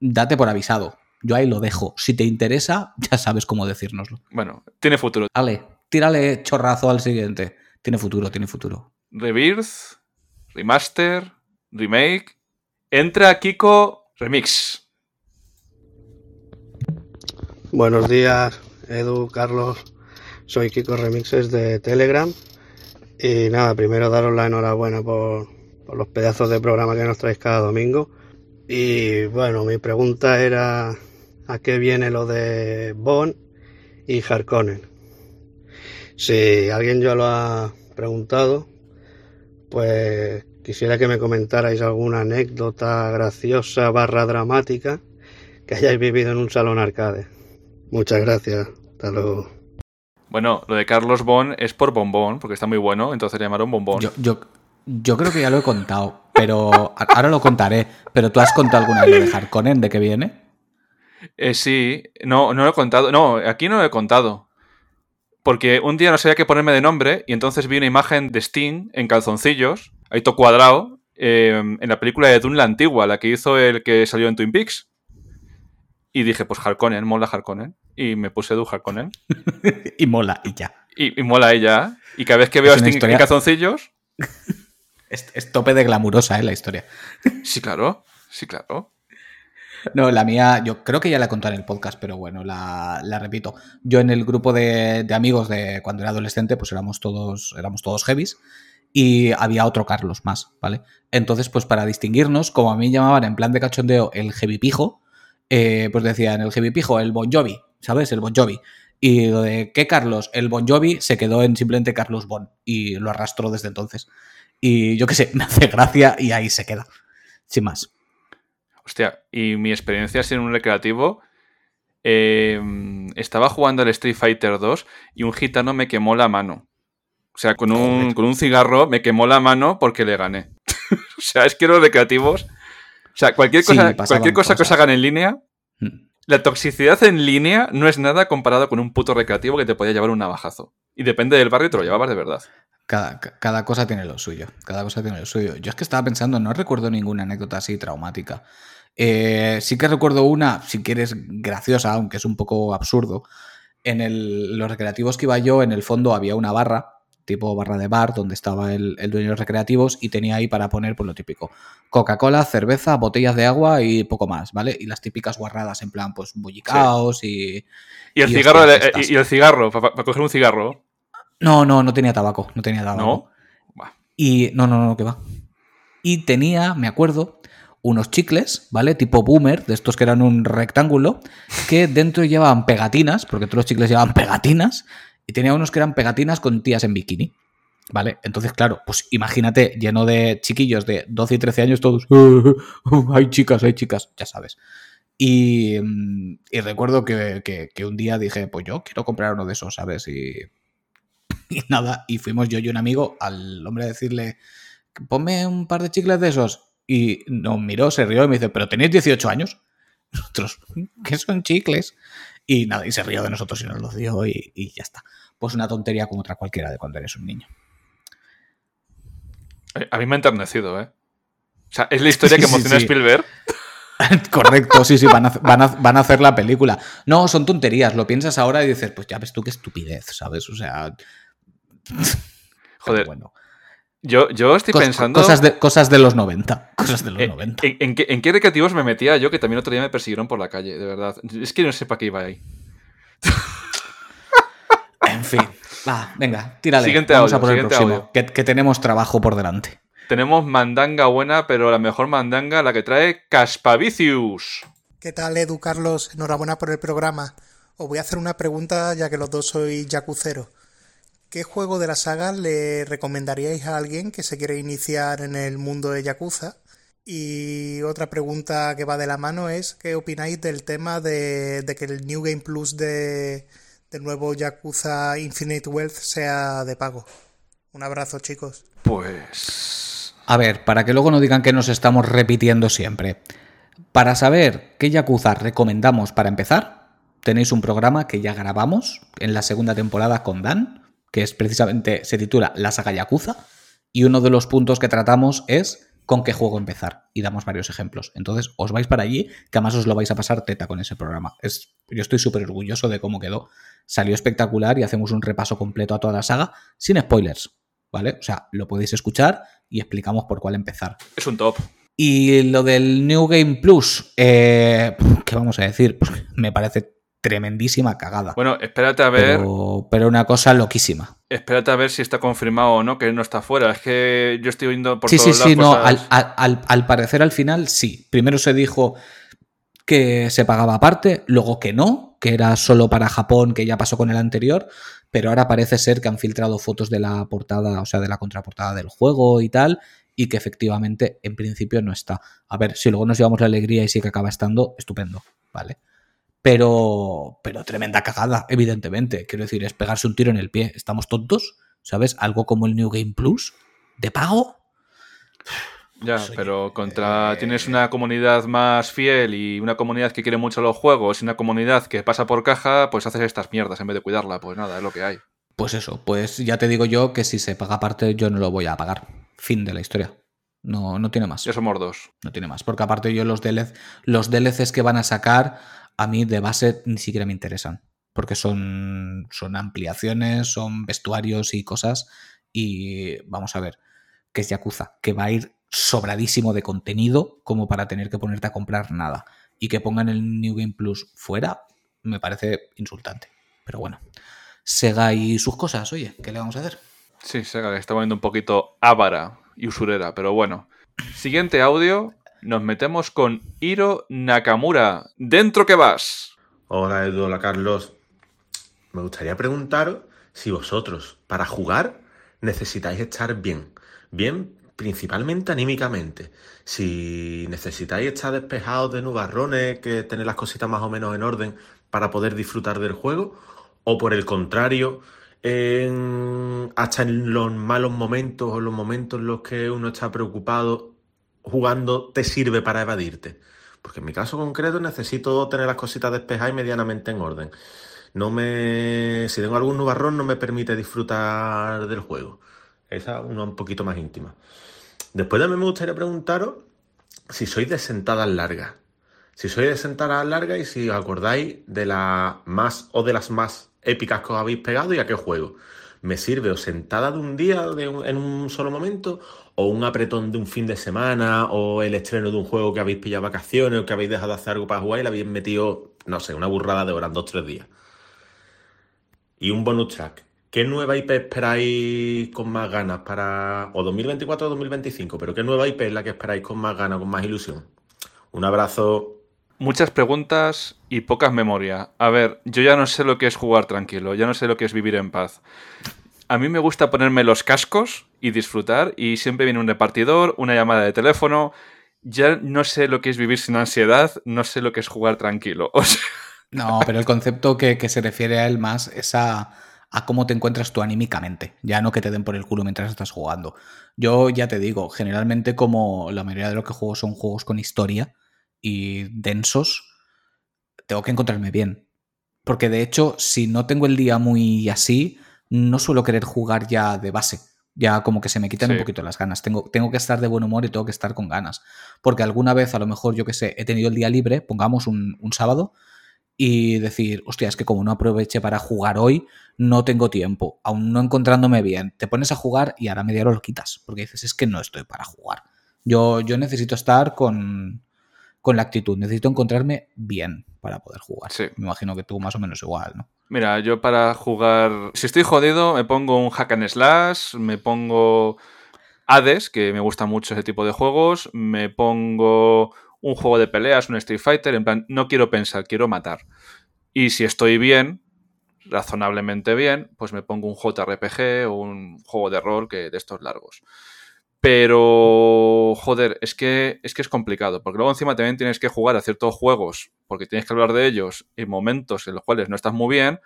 date por avisado. Yo ahí lo dejo. Si te interesa, ya sabes cómo decírnoslo. Bueno, tiene futuro. Ale, tírale chorrazo al siguiente. Tiene futuro, tiene futuro. Rebirth, Remaster, Remake. Entra Kiko Remix. Buenos días, Edu, Carlos. Soy Kiko Remixes de Telegram. Y nada, primero daros la enhorabuena por, por los pedazos de programa que nos traéis cada domingo. Y bueno, mi pregunta era a qué viene lo de Bond y Harkonnen. Si alguien ya lo ha preguntado, pues quisiera que me comentarais alguna anécdota graciosa barra dramática que hayáis vivido en un salón arcade. Muchas gracias. Hasta luego. Bueno, lo de Carlos Bon es por bombón, porque está muy bueno, entonces le llamaron bombón. Yo, yo, yo creo que ya lo he contado, pero ahora lo contaré. Pero tú has contado alguna vez de Harkonnen, ¿de qué viene? Eh, sí, no, no lo he contado. No, aquí no lo he contado. Porque un día no sabía qué ponerme de nombre y entonces vi una imagen de Sting en calzoncillos, ahí todo cuadrado, eh, en la película de Dune la antigua, la que hizo el que salió en Twin Peaks. Y dije, pues Harkonnen, mola Harkonnen. Y me puse Edu Harkonnen. Y mola, y ya. Y, y mola ella. Y cada vez que veo a Sting historia- en calzoncillos, Es, es tope de glamurosa, ¿eh? La historia. sí, claro, sí, claro. No, la mía, yo creo que ya la he contado en el podcast, pero bueno, la, repito. Yo en el grupo de, amigos de cuando era adolescente, pues éramos todos, éramos todos heavies. Y había otro Carlos más, ¿vale? Entonces, pues para distinguirnos, como a mí llamaban en plan de cachondeo el heavy pijo, eh, pues decían el heavy pijo, el Bon Jovi, ¿sabes? El Bon Jovi. Y lo de ¿qué Carlos? El Bon Jovi se quedó en simplemente Carlos Bon y lo arrastró desde entonces. Y yo qué sé, me hace gracia y ahí se queda. Sin más. Hostia, y mi experiencia en un recreativo. eh, estaba jugando al Street Fighter 2 y un gitano me quemó la mano. O sea, con un, con un cigarro me quemó la mano porque le gané. o sea, es que los recreativos. O sea, cualquier Sí, cosa, pasaban cualquier cosa que os hagan en línea, Mm. la toxicidad en línea no es nada comparado con un puto recreativo que te podía llevar un navajazo. Y depende del barrio, te lo llevabas de verdad. Cada, ca- cada cosa tiene lo suyo. Cada cosa tiene lo suyo. Yo es que estaba pensando, no recuerdo ninguna anécdota así traumática. Eh, sí que recuerdo una, si quieres, graciosa, aunque es un poco absurdo. En el- los recreativos que iba yo, en el fondo había una barra, tipo barra de bar, donde estaba el, el dueño de los recreativos y tenía ahí para poner, pues lo típico: Coca-Cola, cerveza, botellas de agua y poco más, ¿vale? Y las típicas guarradas, en plan, pues bullicaos y. Y el Y cigarro, de- estas. y, el cigarro, para coger un cigarro. No, no, no tenía tabaco, no tenía tabaco. No. Y no, no, no, que va. Y tenía, me acuerdo, unos chicles, ¿vale? Tipo boomer, de estos que eran un rectángulo, que dentro llevaban pegatinas, porque todos los chicles llevaban pegatinas, y tenía unos que eran pegatinas con tías en bikini. ¿Vale? Entonces, claro, pues imagínate, lleno de chiquillos de 12 y 13 años, todos. hay chicas, hay chicas, ya sabes. Y, mm, y recuerdo que, que- que un día dije, pues yo quiero comprar uno de esos, ¿sabes? Y, y nada, y fuimos yo y un amigo al hombre a decirle, ponme un par de chicles de esos. Y nos miró, se rió y me dice, pero tenéis 18 años. Nosotros, ¿qué son chicles? Y nada, y se rió de nosotros y nos los dio y, y ya está. Pues una tontería como otra cualquiera de cuando eres un niño. Eh, A mí me ha enternecido, ¿eh? O sea, es la historia que Sí, emociona a sí. Spielberg. Correcto, sí, sí, van a, van, a, van a hacer la película. No, son tonterías, lo piensas ahora y dices, pues ya ves tú qué estupidez, ¿sabes? O sea... Joder, bueno. Yo, yo estoy Cos- pensando. Cosas de, cosas de los 90. Cosas de los eh, 90. ¿en, en qué, en qué recreativos me metía yo que también otro día me persiguieron por la calle, de verdad? Es que no sé para qué iba ahí. En fin. Va, venga, tírale. Siguiente Vamos audio, a por el próximo. Que, que tenemos trabajo por delante. Tenemos mandanga buena, pero la mejor mandanga la que trae Caspavicius. ¿Qué tal, Edu, Carlos? Enhorabuena por el programa. Os voy a hacer una pregunta ya que los dos sois yakuceros. ¿Qué juego de la saga le recomendaríais a alguien que se quiere iniciar en el mundo de Yakuza? Y otra pregunta que va de la mano es, ¿qué opináis del tema de, de que el New Game Plus de, del nuevo Yakuza Infinite Wealth sea de pago? Un abrazo, chicos. Pues. A ver, para que luego no digan que nos estamos repitiendo siempre. Para saber qué Yakuza recomendamos para empezar, tenéis un programa que ya grabamos en la segunda temporada con Dan, que es precisamente, se titula La saga Yakuza, y uno de los puntos que tratamos es con qué juego empezar, y damos varios ejemplos. Entonces, os vais para allí, que además os lo vais a pasar teta con ese programa. Es, yo estoy súper orgulloso de cómo quedó. Salió espectacular y hacemos un repaso completo a toda la saga, sin spoilers, ¿vale? O sea, lo podéis escuchar y explicamos por cuál empezar. Es un top. Y lo del New Game Plus, eh, ¿qué vamos a decir? Pues me parece tremendísima cagada. Bueno, espérate a ver. pero, pero una cosa loquísima. Espérate a ver si está confirmado o no que no está fuera. Es que yo estoy oyendo por Sí, sí, todos sí, lados no, al- al- al parecer al final sí. Primero se dijo que se pagaba aparte, luego que no, que era solo para Japón, que ya pasó con el anterior, pero ahora parece ser que han filtrado fotos de la portada, o sea, de la contraportada del juego y tal, y que efectivamente en principio no está. A ver, si luego nos llevamos la alegría y sí que acaba estando, estupendo, ¿vale? Pero, pero tremenda cagada, evidentemente. Quiero decir, es pegarse un tiro en el pie. ¿Estamos tontos? ¿Sabes? Algo como el New Game Plus, de pago. Ya, Pues, pero contra. eh, Tienes una comunidad más fiel y una comunidad que quiere mucho los juegos y una comunidad que pasa por caja, pues haces estas mierdas en vez de cuidarla. Pues nada, es lo que hay. Pues eso, pues ya te digo yo que si se paga aparte yo no lo voy a pagar. Fin de la historia. No, no tiene más. Ya somos dos. No tiene más. Porque aparte yo los, DLC, los DLCs que van a sacar a mí de base ni siquiera me interesan. Porque son, son ampliaciones, son vestuarios y cosas. Y vamos a ver, que es Yakuza, que va a ir sobradísimo de contenido como para tener que ponerte a comprar nada. Y que pongan el New Game Plus fuera, me parece insultante. Pero bueno, Sega y sus cosas, oye, ¿qué le vamos a hacer? Sí, Sega que está poniendo un poquito ávara y usurera, pero bueno. Siguiente audio. Nos metemos con Hiro Nakamura. ¿Dentro que vas? Hola Edu, hola Carlos. Me gustaría preguntaros si vosotros, para jugar, necesitáis estar bien. Bien, principalmente anímicamente. Si necesitáis estar despejados de nubarrones, que tener las cositas más o menos en orden para poder disfrutar del juego. O por el contrario, en- hasta en los malos momentos o los momentos en los que uno está preocupado, jugando te sirve para evadirte. Porque en mi caso concreto necesito tener las cositas despejadas y medianamente en orden. No me. Si tengo algún nubarrón, no me permite disfrutar del juego. Esa una un poquito más íntima. Después también me gustaría preguntaros si sois de sentadas largas. Si sois de sentadas largas y si os acordáis de las más o de las más épicas que os habéis pegado y a qué juego. ¿Me sirve o sentada de un día en un solo momento o un apretón de un fin de semana o el estreno de un juego que habéis pillado vacaciones o que habéis dejado de hacer algo para jugar y le habéis metido, no sé, una burrada de horas, dos, tres días? Y un bonus track. ¿Qué nueva IP esperáis con más ganas para. o 2024 o 2025? Pero ¿qué nueva IP es la que esperáis con más ganas, con más ilusión? Un abrazo. Muchas preguntas y pocas memorias. A ver, yo ya no sé lo que es jugar tranquilo, ya no sé lo que es vivir en paz. A mí me gusta ponerme los cascos y disfrutar, y siempre viene un repartidor, una llamada de teléfono. Ya no sé lo que es vivir sin ansiedad, no sé lo que es jugar tranquilo. O. No, pero el concepto que, que se refiere a él más es a a cómo te encuentras tú anímicamente, ya no que te den por el culo mientras estás jugando. Yo ya te digo, generalmente como la mayoría de lo que juego son juegos con historia y densos, tengo que encontrarme bien. Porque de hecho, si no tengo el día muy así, no suelo querer jugar ya de base. Ya como que se me quitan un poquito las ganas. Tengo, tengo que estar de buen humor y tengo que estar con ganas. Porque alguna vez, a lo mejor, yo que sé, he tenido el día libre, pongamos un, un sábado, y decir, hostia, es que como no aproveché para jugar hoy, no tengo tiempo, aún no encontrándome bien. Te pones a jugar y a la media hora lo quitas, porque dices, es que no estoy para jugar. Yo, yo necesito estar con, con la actitud, necesito encontrarme bien para poder jugar. Me imagino que tú más o menos igual, ¿no? Mira, yo para jugar, si estoy jodido, me pongo un hack and slash, me pongo Hades, que me gusta mucho ese tipo de juegos, me pongo un juego de peleas, un Street Fighter, en plan, no quiero pensar, quiero matar. Y si estoy bien, razonablemente bien, pues me pongo un JRPG o un juego de rol que, de estos largos. Pero, joder, es que, es que es complicado, porque luego encima también tienes que jugar a ciertos juegos, porque tienes que hablar de ellos en momentos en los cuales no estás muy bien,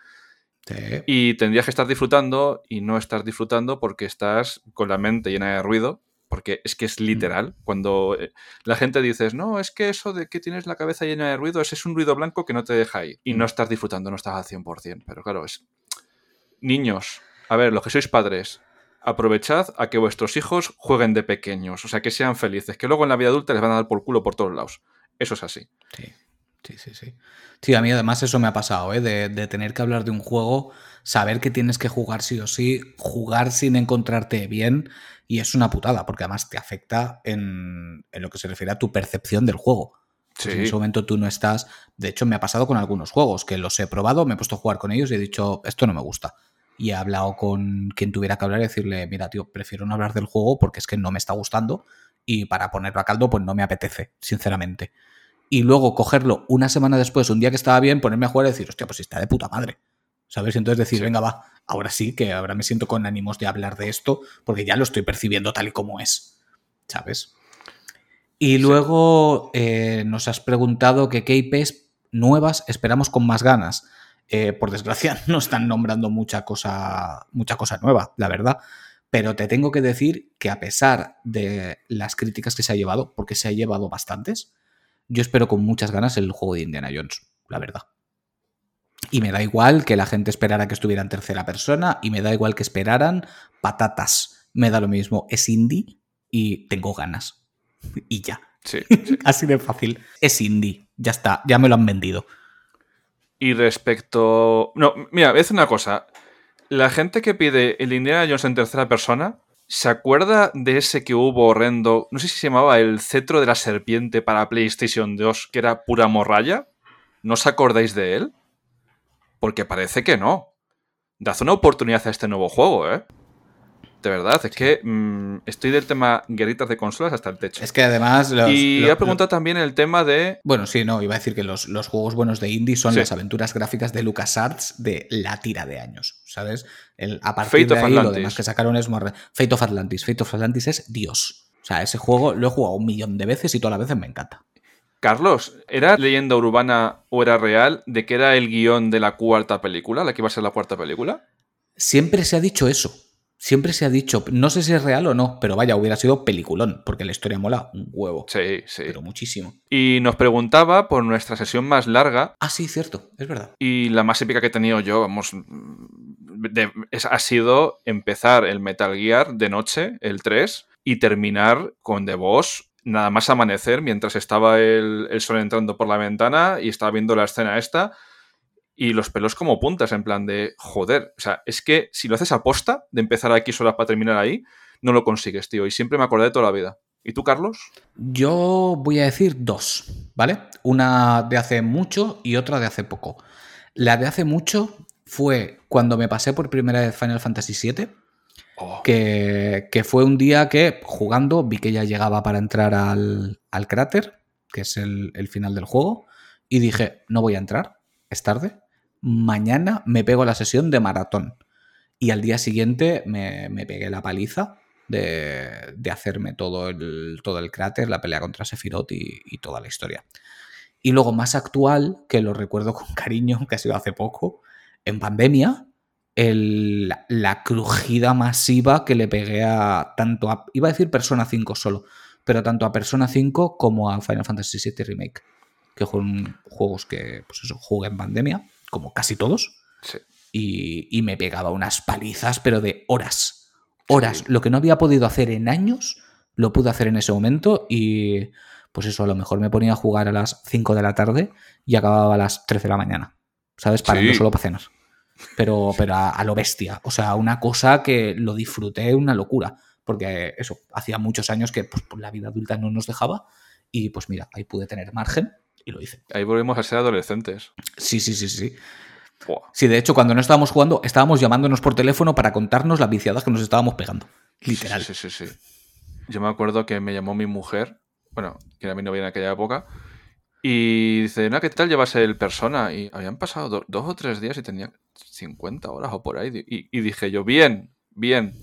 y tendrías que estar disfrutando y no estás disfrutando porque estás con la mente llena de ruido porque es que es literal. Cuando eh, la gente dice, no, es que eso de que tienes la cabeza llena de ruido, ese es un ruido blanco que no te deja ir. Y no estás disfrutando, no estás al 100%. Pero claro, es... Niños, a ver, los que sois padres, aprovechad a que vuestros hijos jueguen de pequeños, o sea, que sean felices, que luego en la vida adulta les van a dar por culo por todos lados. Eso es así. Sí, sí, sí. Sí, sí a mí además eso me ha pasado, ¿eh? de, de tener que hablar de un juego, saber que tienes que jugar sí o sí, jugar sin encontrarte bien y es una putada, porque además te afecta en, lo que se refiere a tu percepción del juego. en ese momento tú no estás. De hecho, me ha pasado con algunos juegos que los he probado, me he puesto a jugar con ellos y he dicho, esto no me gusta. Y he hablado con quien tuviera que hablar y decirle, mira, tío, prefiero no hablar del juego porque es que no me está gustando y para ponerlo a caldo, pues no me apetece, sinceramente. Y luego cogerlo una semana después, un día que estaba bien, ponerme a jugar y decir, hostia, pues está de puta madre. ¿Sabes? Y entonces decir, venga, va, ahora sí, que ahora me siento con ánimos de hablar de esto, porque ya lo estoy percibiendo tal y como es. ¿Sabes? Y luego eh, nos has preguntado que qué IPs nuevas esperamos con más ganas. Eh, por desgracia, no están nombrando mucha cosa, mucha cosa nueva, la verdad. Pero te tengo que decir que a pesar de las críticas que se ha llevado, porque se ha llevado bastantes, yo espero con muchas ganas el juego de Indiana Jones, la verdad. Y me da igual que la gente esperara que estuviera en tercera persona y me da igual que esperaran patatas. Me da lo mismo. Es indie y tengo ganas. Y ya. Sí, Así de fácil. Es indie. Ya está. Ya me lo han vendido. Y respecto. No, mira, es una cosa. La gente que pide el Indiana Jones en tercera persona. ¿Se acuerda de ese que hubo horrendo? No sé si se llamaba el cetro de la serpiente para PlayStation 2, que era pura morralla. ¿No os acordáis de él? Porque parece que no. Dad una oportunidad a este nuevo juego, ¿eh? De verdad, es que mm, estoy del tema guerritas de consolas hasta el techo. Es que además. y he preguntado también el tema de. Bueno, sí, no, iba a decir que los, juegos buenos de indie son las aventuras gráficas de LucasArts de la tira de años, ¿sabes? El, a partir de ahí, lo demás que sacaron es Fate of Atlantis. Fate of Atlantis es Dios. O sea, ese juego lo he jugado un millón de veces y todas las veces me encanta. Carlos, ¿era leyenda urbana o era real de que era el guion de la cuarta película, la que iba a ser la cuarta película? Siempre se ha dicho eso. Siempre se ha dicho, no sé si es real o no, pero vaya, hubiera sido peliculón, porque la historia mola un huevo. Sí, sí. Pero muchísimo. Y nos preguntaba por nuestra sesión más larga. Ah, sí, cierto, es verdad. Y la más épica que he tenido yo, vamos, de- es- ha sido empezar el Metal Gear de noche, el 3, y terminar con The Boss, nada más amanecer, mientras estaba el, el sol entrando por la ventana y estaba viendo la escena esta. Y los pelos como puntas, en plan de, joder, o sea, es que si lo haces a posta, de empezar aquí solas para terminar ahí, no lo consigues, tío. Y siempre me acordé de toda la vida. ¿Y tú, Carlos? Yo voy a decir dos, ¿vale? Una de hace mucho y otra de hace poco. La de hace mucho fue cuando me pasé por primera vez Final Fantasy VII, que, que fue un día que jugando vi que ya llegaba para entrar al, al cráter, que es el, el final del juego, y dije, no voy a entrar, es tarde, mañana me pego la sesión de maratón. Y al día siguiente me, pegué la paliza de, hacerme todo el, todo el cráter, la pelea contra Sephiroth y, toda la historia. Y luego más actual, que lo recuerdo con cariño, que ha sido hace poco, en pandemia, la, crujida masiva que le pegué a tanto a, iba a decir Persona 5 solo, pero tanto a Persona 5 como a Final Fantasy VII Remake, que fueron juegos que, pues eso, jugué en pandemia, como casi todos, Sí. y, y me pegaba unas palizas, pero de horas. Horas. Lo que no había podido hacer en años, lo pude hacer en ese momento y pues eso, a lo mejor me ponía a jugar a las 5 de la tarde y acababa a las 13 de la mañana. ¿Sabes? Parando Sí. solo para cenar. Pero, pero a, a lo bestia. O sea, una cosa que lo disfruté una locura. Porque eso, hacía muchos años que pues, la vida adulta no nos dejaba. Y pues mira, ahí pude tener margen y lo hice. Ahí volvemos a ser adolescentes. Sí, sí, sí, sí. Buah. Sí, de hecho, cuando no estábamos jugando, estábamos llamándonos por teléfono para contarnos las viciadas que nos estábamos pegando. Literal. Sí, sí, sí, sí. Yo me acuerdo que me llamó mi mujer, bueno, que era mi novia en aquella época, y dice, no, ¿qué tal llevas el persona? Y habían pasado do- dos o tres días y tenía 50 horas o por ahí. Y, y dije yo, bien, bien,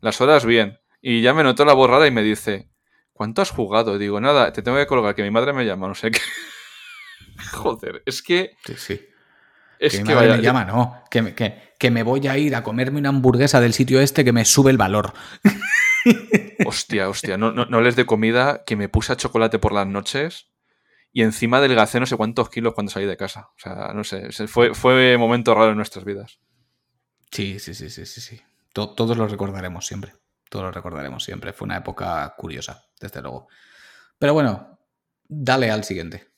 las horas bien. Y ya me notó la borrada y me dice, ¿cuánto has jugado? Digo, nada, te tengo que colgar, que mi madre me llama, no sé qué. Joder, es que... Sí, sí. Es que que mi madre vaya... me llama, no. Que me, que, que me voy a ir a comerme una hamburguesa del sitio este que me sube el valor. Hostia, hostia, no, no, no les de comida que me puse a chocolate por las noches y encima delgacé no sé cuántos kilos cuando salí de casa. O sea, no sé, fue, fue momento raro en nuestras vidas. Sí, sí, sí, sí, sí, sí. To- todos lo recordaremos siempre. Todos lo recordaremos siempre. Fue una época curiosa, desde luego. Pero bueno, dale al siguiente.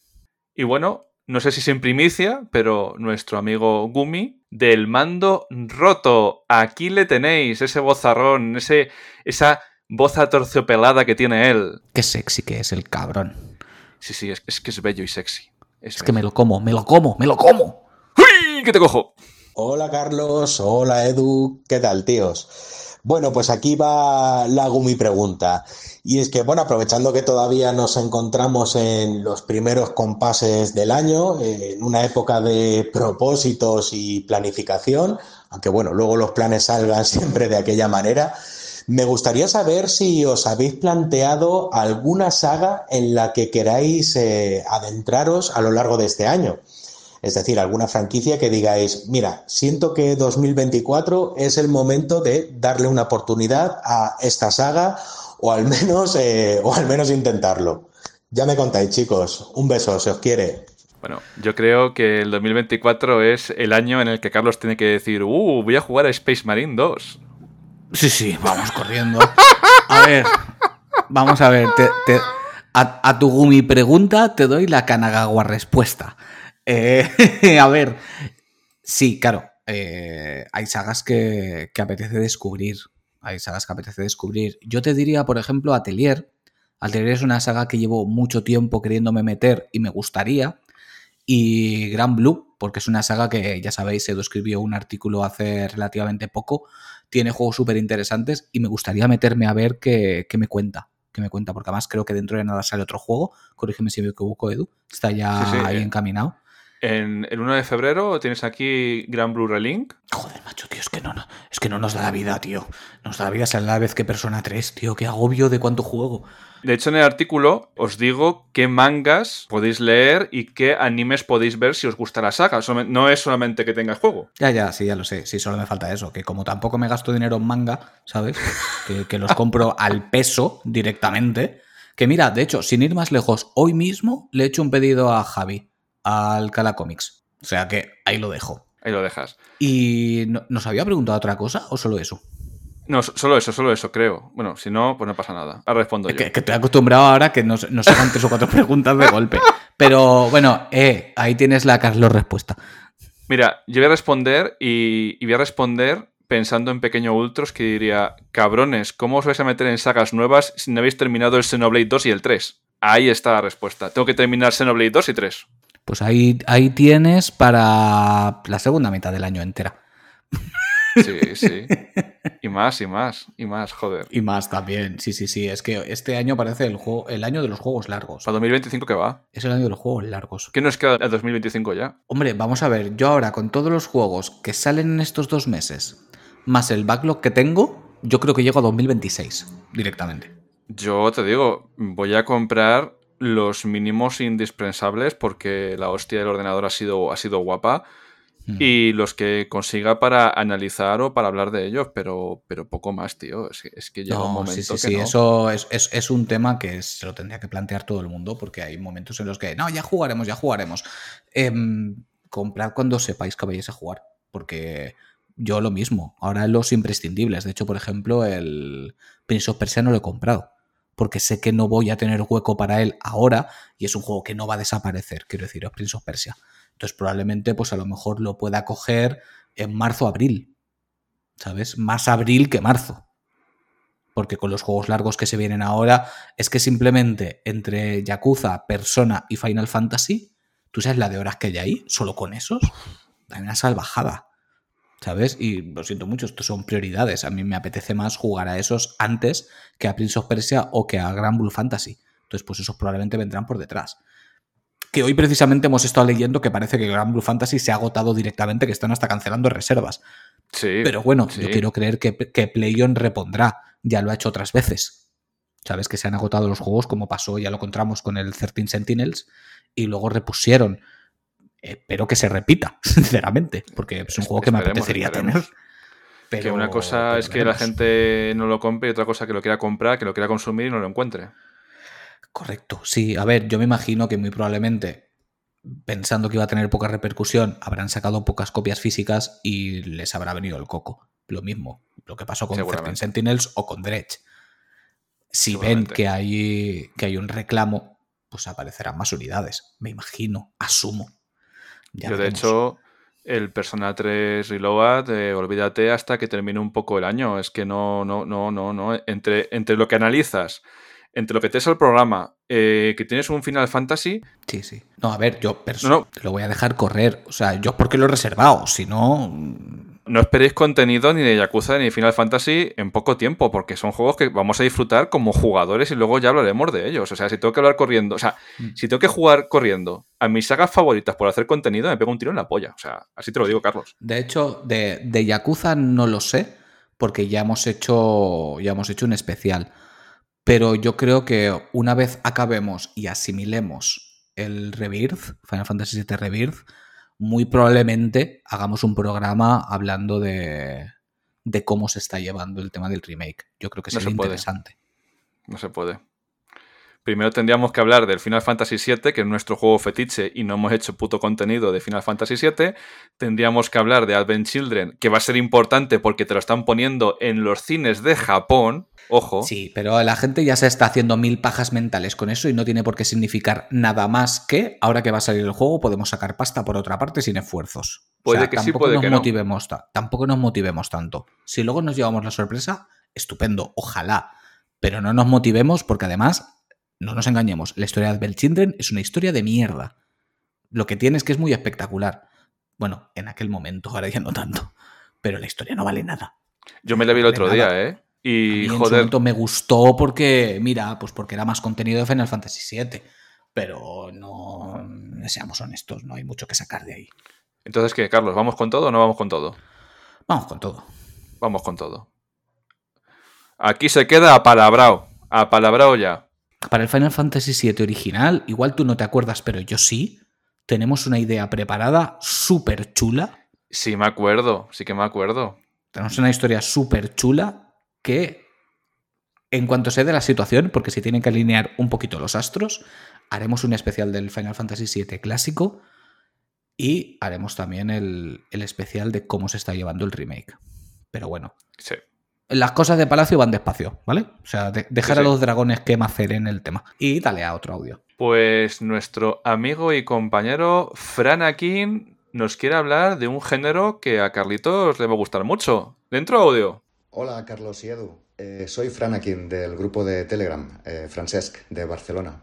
Y bueno, no sé si es en primicia, pero nuestro amigo Gumi del mando roto. Aquí le tenéis, ese vozarrón, ese, esa voz atorciopelada que tiene él. Qué sexy que es el cabrón. Sí, sí, es, es que es bello y sexy. Es que me lo como, me lo como, me lo como. ¡Uy! ¿Qué te cojo? Hola Carlos, hola Edu, ¿qué tal tíos? Bueno, pues aquí va la Gumi pregunta. Y es que, bueno, aprovechando que todavía nos encontramos en los primeros compases del año, eh, en una época de propósitos y planificación, aunque bueno, luego los planes salgan siempre de aquella manera, me gustaría saber si os habéis planteado alguna saga en la que queráis eh, adentraros a lo largo de este año. Es decir, alguna franquicia que digáis, mira, siento que 2024 es el momento de darle una oportunidad a esta saga o al menos, eh, o al menos intentarlo. Ya me contáis, chicos. Un beso, se os quiere. Bueno, yo creo que el 2024 es el año en el que Carlos tiene que decir, uh, voy a jugar a Space Marine 2. Sí, sí, vamos corriendo. A ver, vamos a ver. te- te- a, a tu Gumi pregunta te doy la Kanagawa respuesta. Eh, a ver, sí, claro. eh, hay sagas que, que apetece descubrir. Hay sagas que apetece descubrir. Yo te diría, por ejemplo, Atelier. Atelier es una saga que llevo mucho tiempo queriéndome meter y me gustaría. Y Gran Blue, porque es una saga que, ya sabéis, Edu escribió un artículo hace relativamente poco. Tiene juegos súper interesantes y me gustaría meterme a ver qué, qué me cuenta. Qué me cuenta, porque además creo que dentro de nada sale otro juego. Corrígeme si me equivoco, Edu. Está ya Sí, sí, ahí eh. encaminado. En el 1 de febrero tienes aquí Gran Blue Relink. Joder, macho, tío, es que no, no, es que no nos da la vida, tío. Nos da la vida a la vez que Persona 3, tío. Qué agobio de cuánto juego. De hecho, en el artículo os digo qué mangas podéis leer y qué animes podéis ver si os gusta la saga. No es solamente que tenga juego. Ya, ya, sí, ya lo sé. Sí, solo me falta eso. Que como tampoco me gasto dinero en manga, ¿sabes? que, que los compro al peso directamente. Que mira, de hecho, sin ir más lejos, hoy mismo le he hecho un pedido a Javi al Cala Comics. O sea que ahí lo dejo. Ahí lo dejas. ¿Y nos había preguntado otra cosa o solo eso? No, solo eso, solo eso, creo. Bueno, si no, pues no pasa nada. Ahora respondo yo. Que, que estoy acostumbrado ahora que nos, nos hagan tres o cuatro preguntas de golpe. Pero bueno, eh, ahí tienes la Carlos respuesta. Mira, yo voy a responder y, y voy a responder pensando en Pequeño Ultros que diría, cabrones, ¿cómo os vais a meter en sagas nuevas si no habéis terminado el Xenoblade 2 y el 3? Ahí está la respuesta. Tengo que terminar Xenoblade 2 y 3. Pues ahí, ahí tienes para la segunda mitad del año entera. Sí, sí. Y más, y más, y más, joder. Y más también, sí, sí, sí. Es que este año parece el, juego, el año de los juegos largos. ¿Para 2025 qué va? Es el año de los juegos largos. ¿Qué nos queda el 2025 ya? Hombre, vamos a ver, yo ahora con todos los juegos que salen en estos dos meses, más el backlog que tengo, yo creo que llego a 2026 directamente. Yo te digo, voy a comprar los mínimos indispensables porque la hostia del ordenador ha sido, ha sido guapa hmm. y los que consiga para analizar o para hablar de ellos, pero, pero poco más, tío. Es, que llega un momento sí, sí, sí. eso es, es, un tema que se lo tendría que plantear todo el mundo porque hay momentos en los que, no, ya jugaremos, ya jugaremos. Em, comprad cuando sepáis que vayáis a jugar, porque yo lo mismo. Ahora los imprescindibles. De hecho, por ejemplo, el Prince of Persia no lo he comprado porque sé que no voy a tener hueco para él ahora y es un juego que no va a desaparecer, quiero decir, es Prince of Persia. Entonces probablemente pues a lo mejor lo pueda coger en marzo abril, ¿sabes? Más abril que marzo. Porque con los juegos largos que se vienen ahora es que simplemente entre Yakuza, Persona y Final Fantasy, tú sabes la de horas que hay ahí, solo con esos, hay una salvajada. ¿Sabes? Y lo siento mucho, estos son prioridades. A mí me apetece más jugar a esos antes que a Prince of Persia o que a Grand Blue Fantasy. Entonces, pues esos probablemente vendrán por detrás. Que hoy precisamente hemos estado leyendo que parece que Grand Blue Fantasy se ha agotado directamente, que están hasta cancelando reservas. Sí. Pero bueno, yo quiero creer que, que PlayOn repondrá. Ya lo ha hecho otras veces. Sabes que se han agotado los juegos, como pasó, ya lo encontramos con el 13 Sentinels, y luego repusieron espero que se repita, sinceramente, porque es un juego que me apetecería tener. Pero, que una cosa es que la gente no lo compre y otra cosa que lo quiera comprar, que lo quiera consumir y no lo encuentre. Correcto, sí. A ver, yo me imagino que muy probablemente, pensando que iba a tener poca repercusión, habrán sacado pocas copias físicas y les habrá venido el coco. Lo mismo, lo que pasó con 13 Sentinels o con Dredge. Si ven que hay, que hay un reclamo, pues aparecerán más unidades. Me imagino, asumo. Yo, de hecho, el Persona 3 Reload, eh, olvídate hasta que termine un poco el año. Es que no, no, no, no, no. Entre, entre lo que analizas, entre lo que te es el programa, eh, que tienes un Final Fantasy. Sí, sí. No, a ver, yo no, lo voy a dejar correr. O sea, yo porque lo he reservado. Si no, no esperéis contenido ni de Yakuza ni de Final Fantasy en poco tiempo, porque son juegos que vamos a disfrutar como jugadores y luego ya hablaremos de ellos. O sea, si tengo que hablar corriendo, o sea, mm. si tengo que jugar corriendo a mis sagas favoritas por hacer contenido, me pego un tiro en la polla. O sea, así te lo digo, Carlos. De hecho, de, de Yakuza no lo sé, porque ya hemos hecho. Ya hemos hecho un especial. Pero yo creo que una vez acabemos y asimilemos el Rebirth, Final Fantasy VII Rebirth, muy probablemente hagamos un programa hablando de, de cómo se está llevando el tema del remake. Yo creo que sería interesante. No se puede. Primero tendríamos que hablar del Final Fantasy VII, que es nuestro juego fetiche y no hemos hecho puto contenido de Final Fantasy VII. Tendríamos que hablar de Advent Children, que va a ser importante porque te lo están poniendo en los cines de Japón. Ojo. Sí, pero la gente ya se está haciendo mil pajas mentales con eso y no tiene por qué significar nada más que ahora que va a salir el juego podemos sacar pasta por otra parte sin esfuerzos. Puede que sí, puede nos que motivemos Tampoco nos motivemos tanto. Si luego nos llevamos la sorpresa, estupendo, ojalá. Pero no nos motivemos porque además, no nos engañemos, la historia de Advent Children es una historia de mierda. Lo que tiene es que es muy espectacular. Bueno, en aquel momento, ahora ya no tanto. Pero la historia no vale nada. Yo me la vi el otro día, ¿eh? Y joder. me gustó porque, mira, pues porque era más contenido de Final Fantasy VII. pero no seamos honestos, no hay mucho que sacar de ahí. Entonces, ¿qué, Carlos? ¿Vamos con todo o no vamos con todo? Vamos con todo. Vamos con todo. Aquí se queda apalabrado. Apalabrado ya. Para el Final Fantasy VII original, igual tú no te acuerdas, pero yo sí. Tenemos una idea preparada súper chula. Sí, me acuerdo. Sí que me acuerdo. Tenemos una historia súper chula que, en cuanto se dé la situación, porque se tienen que alinear un poquito los astros, haremos un especial del Final Fantasy VII clásico y haremos también el, el especial de cómo se está llevando el remake. Pero bueno. Sí. Las cosas de Palacio van despacio, ¿vale? O sea, de- dejar Sí, a los dragones que maceren el tema. Y dale a otro audio. Pues nuestro amigo y compañero Franakin nos quiere hablar de un género que a Carlitos le va a gustar mucho. Dentro audio. Hola Carlos y Edu, Eh, soy Franakin del grupo de Telegram, eh, Francesc, de Barcelona.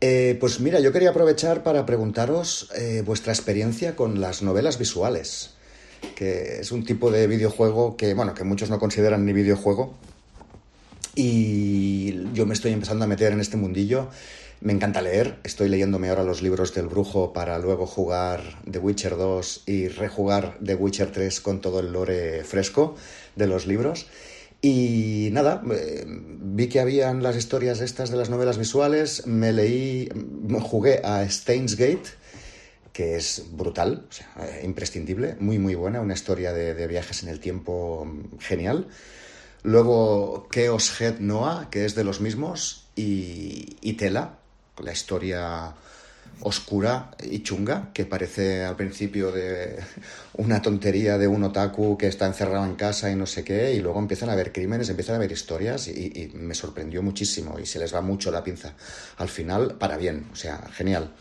Eh, pues mira, yo quería aprovechar para preguntaros eh, vuestra experiencia con las novelas visuales, que es un tipo de videojuego que, bueno, que muchos no consideran ni videojuego. Y yo me estoy empezando a meter en este mundillo. Me encanta leer, estoy leyéndome ahora los libros del brujo para luego jugar The Witcher 2 y rejugar The Witcher 3 con todo el lore fresco de los libros. Y nada, eh, vi que habían las historias estas de las novelas visuales, me leí, jugué a Steins Gate, que es brutal, o sea, eh, imprescindible, muy muy buena, una historia de, viajes en el tiempo mm, genial. Luego Chaos Head Noah, que es de los mismos, y, y Tela, la historia oscura y chunga, que parece al principio de una tontería de un otaku que está encerrado en casa y no sé qué, y luego empiezan a haber crímenes, empiezan a haber historias, y, y me sorprendió muchísimo, y se les va mucho la pinza. Al final, para bien, o sea, genial.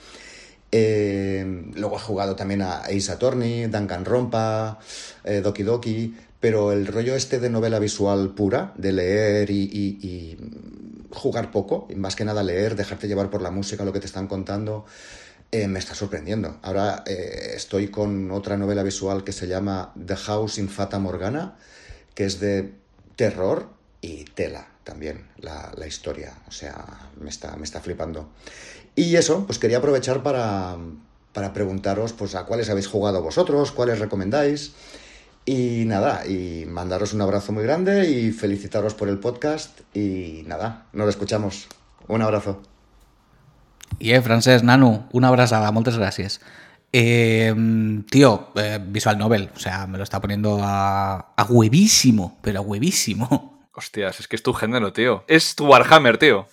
Eh, luego he jugado también a Ace Attorney, Danganronpa, eh, Doki Doki, pero el rollo este de novela visual pura, de leer y jugar poco, y más que nada leer, dejarte llevar por la música, lo que te están contando, eh, me está sorprendiendo. Ahora eh, estoy con otra novela visual que se llama The House in Fata Morgana, que es de terror y tela también la, la historia. O sea, me está, me está flipando. Y eso, pues quería aprovechar para, para preguntaros pues, a cuáles habéis jugado vosotros, cuáles recomendáis. Y nada, y mandaros un abrazo muy grande y felicitaros por el podcast. Y nada, nos escuchamos. Un abrazo. I eh, Francesc, nano, una abraçada, moltes gràcies. Eh, tío, eh, visual novel, o sea, me lo está poniendo a, a huevísimo, pero a huevísimo. Hostias, es que es tu género, tío. Es tu Warhammer, tío.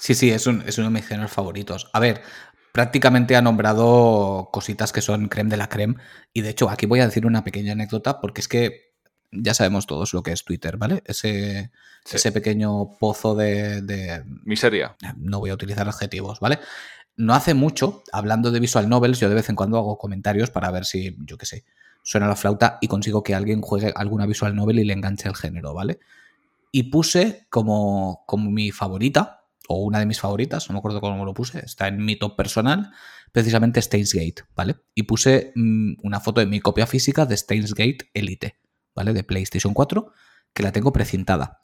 Sí, sí, es, un- es uno de mis géneros favoritos. A ver, prácticamente ha nombrado cositas que son creme de la creme. Y de hecho, aquí voy a decir una pequeña anécdota, porque es que ya sabemos todos lo que es Twitter, ¿vale? Ese, Sí. ese pequeño pozo de, de- Miseria. no voy a utilizar adjetivos, ¿vale? No hace mucho, hablando de visual novels, yo de vez en cuando hago comentarios para ver si, yo qué sé, suena la flauta y consigo que alguien juegue alguna visual novel y le enganche el género, ¿vale? Y puse como, como mi favorita, o una de mis favoritas, no me acuerdo cómo lo puse, está en mi top personal, precisamente Steins Gate, ¿vale? Y puse mm, una foto de mi copia física de Steins Gate Elite, ¿vale? De PlayStation 4, que la tengo precintada.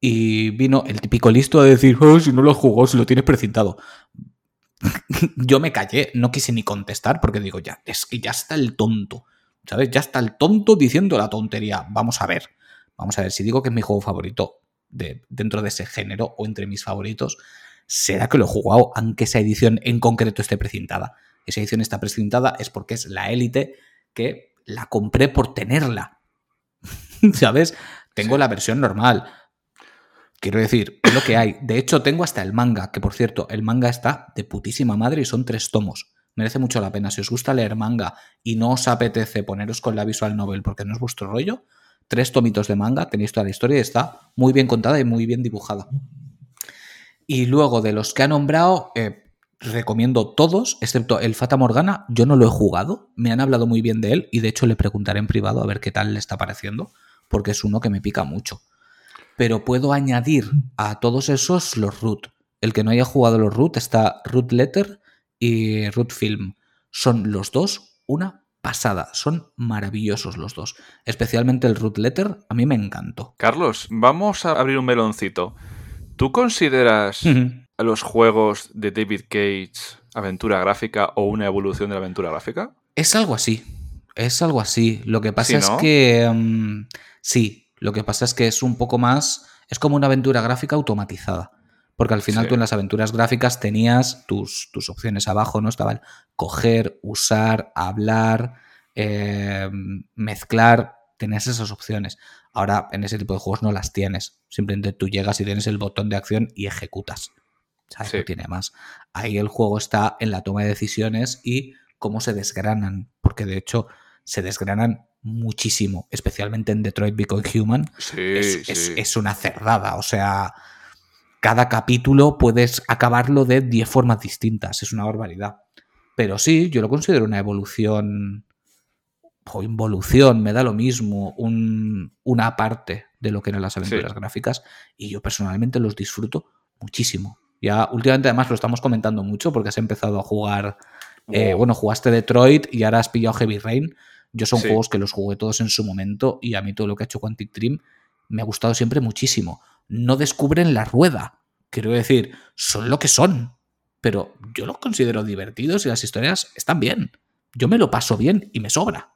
Y vino el típico listo de decir, oh, si no lo jugó, si lo tienes precintado. Yo me callé, no quise ni contestar porque digo, ya, es que ya está el tonto. ¿Sabes? Ya está el tonto diciendo la tontería. Vamos a ver. Vamos a ver, si digo que es mi juego favorito de, dentro de ese género o entre mis favoritos, será que lo he jugado, aunque esa edición en concreto esté precintada. Esa edición está precintada es porque es la élite que la compré por tenerla. ¿Sabes? Tengo la versión normal. Quiero decir, es lo que hay. De hecho, tengo hasta el manga, que por cierto, el manga está de putísima madre y son tres tomos. Merece mucho la pena. Si os gusta leer manga y no os apetece poneros con la visual novel porque no es vuestro rollo, tres tomitos de manga, tenéis toda la historia y está muy bien contada y muy bien dibujada. Y luego de los que ha nombrado, eh, recomiendo todos, excepto el Fata Morgana. Yo no lo he jugado, me han hablado muy bien de él y de hecho le preguntaré en privado a ver qué tal le está pareciendo, porque es uno que me pica mucho. Pero puedo añadir a todos esos los root. El que no haya jugado los root está Root Letter y Root Film. Son los dos una pasada. Son maravillosos los dos. Especialmente el Root Letter, a mí me encantó. Carlos, vamos a abrir un meloncito. ¿Tú consideras a los juegos de David Cage aventura gráfica o una evolución de la aventura gráfica? Es algo así. Es algo así. Lo que pasa Sí, es ¿no? que. mm, sí, lo que pasa es que es un poco más. Es como una aventura gráfica automatizada. Porque al final Sí. tú en las aventuras gráficas tenías tus, tus opciones abajo, ¿no? Estaban coger, usar, hablar, eh, mezclar. Tenías esas opciones. Ahora en ese tipo de juegos no las tienes. Simplemente tú llegas y tienes el botón de acción y ejecutas. ¿Sabes? Sí. No tiene más. Ahí el juego está en la toma de decisiones y cómo se desgranan. Porque de hecho se desgranan muchísimo, especialmente en Detroit Become Human. Sí, es, es- sí. es una cerdada. O sea, cada capítulo puedes acabarlo de 10 formas distintas. Es una barbaridad. Pero sí, yo lo considero una evolución o involución, me da lo mismo, un- una parte de lo que eran las aventuras Sí. gráficas y yo personalmente los disfruto muchísimo. Ya últimamente además lo estamos comentando mucho porque has empezado a jugar, eh, Wow. bueno, jugaste Detroit y ahora has pillado Heavy Rain. Yo son Sí. juegos que los jugué todos en su momento y a mí todo lo que ha hecho Quantic Dream me ha gustado siempre muchísimo. No descubren la rueda, quiero decir, son lo que son, pero yo los considero divertidos y las historias están bien. Yo me lo paso bien y me sobra.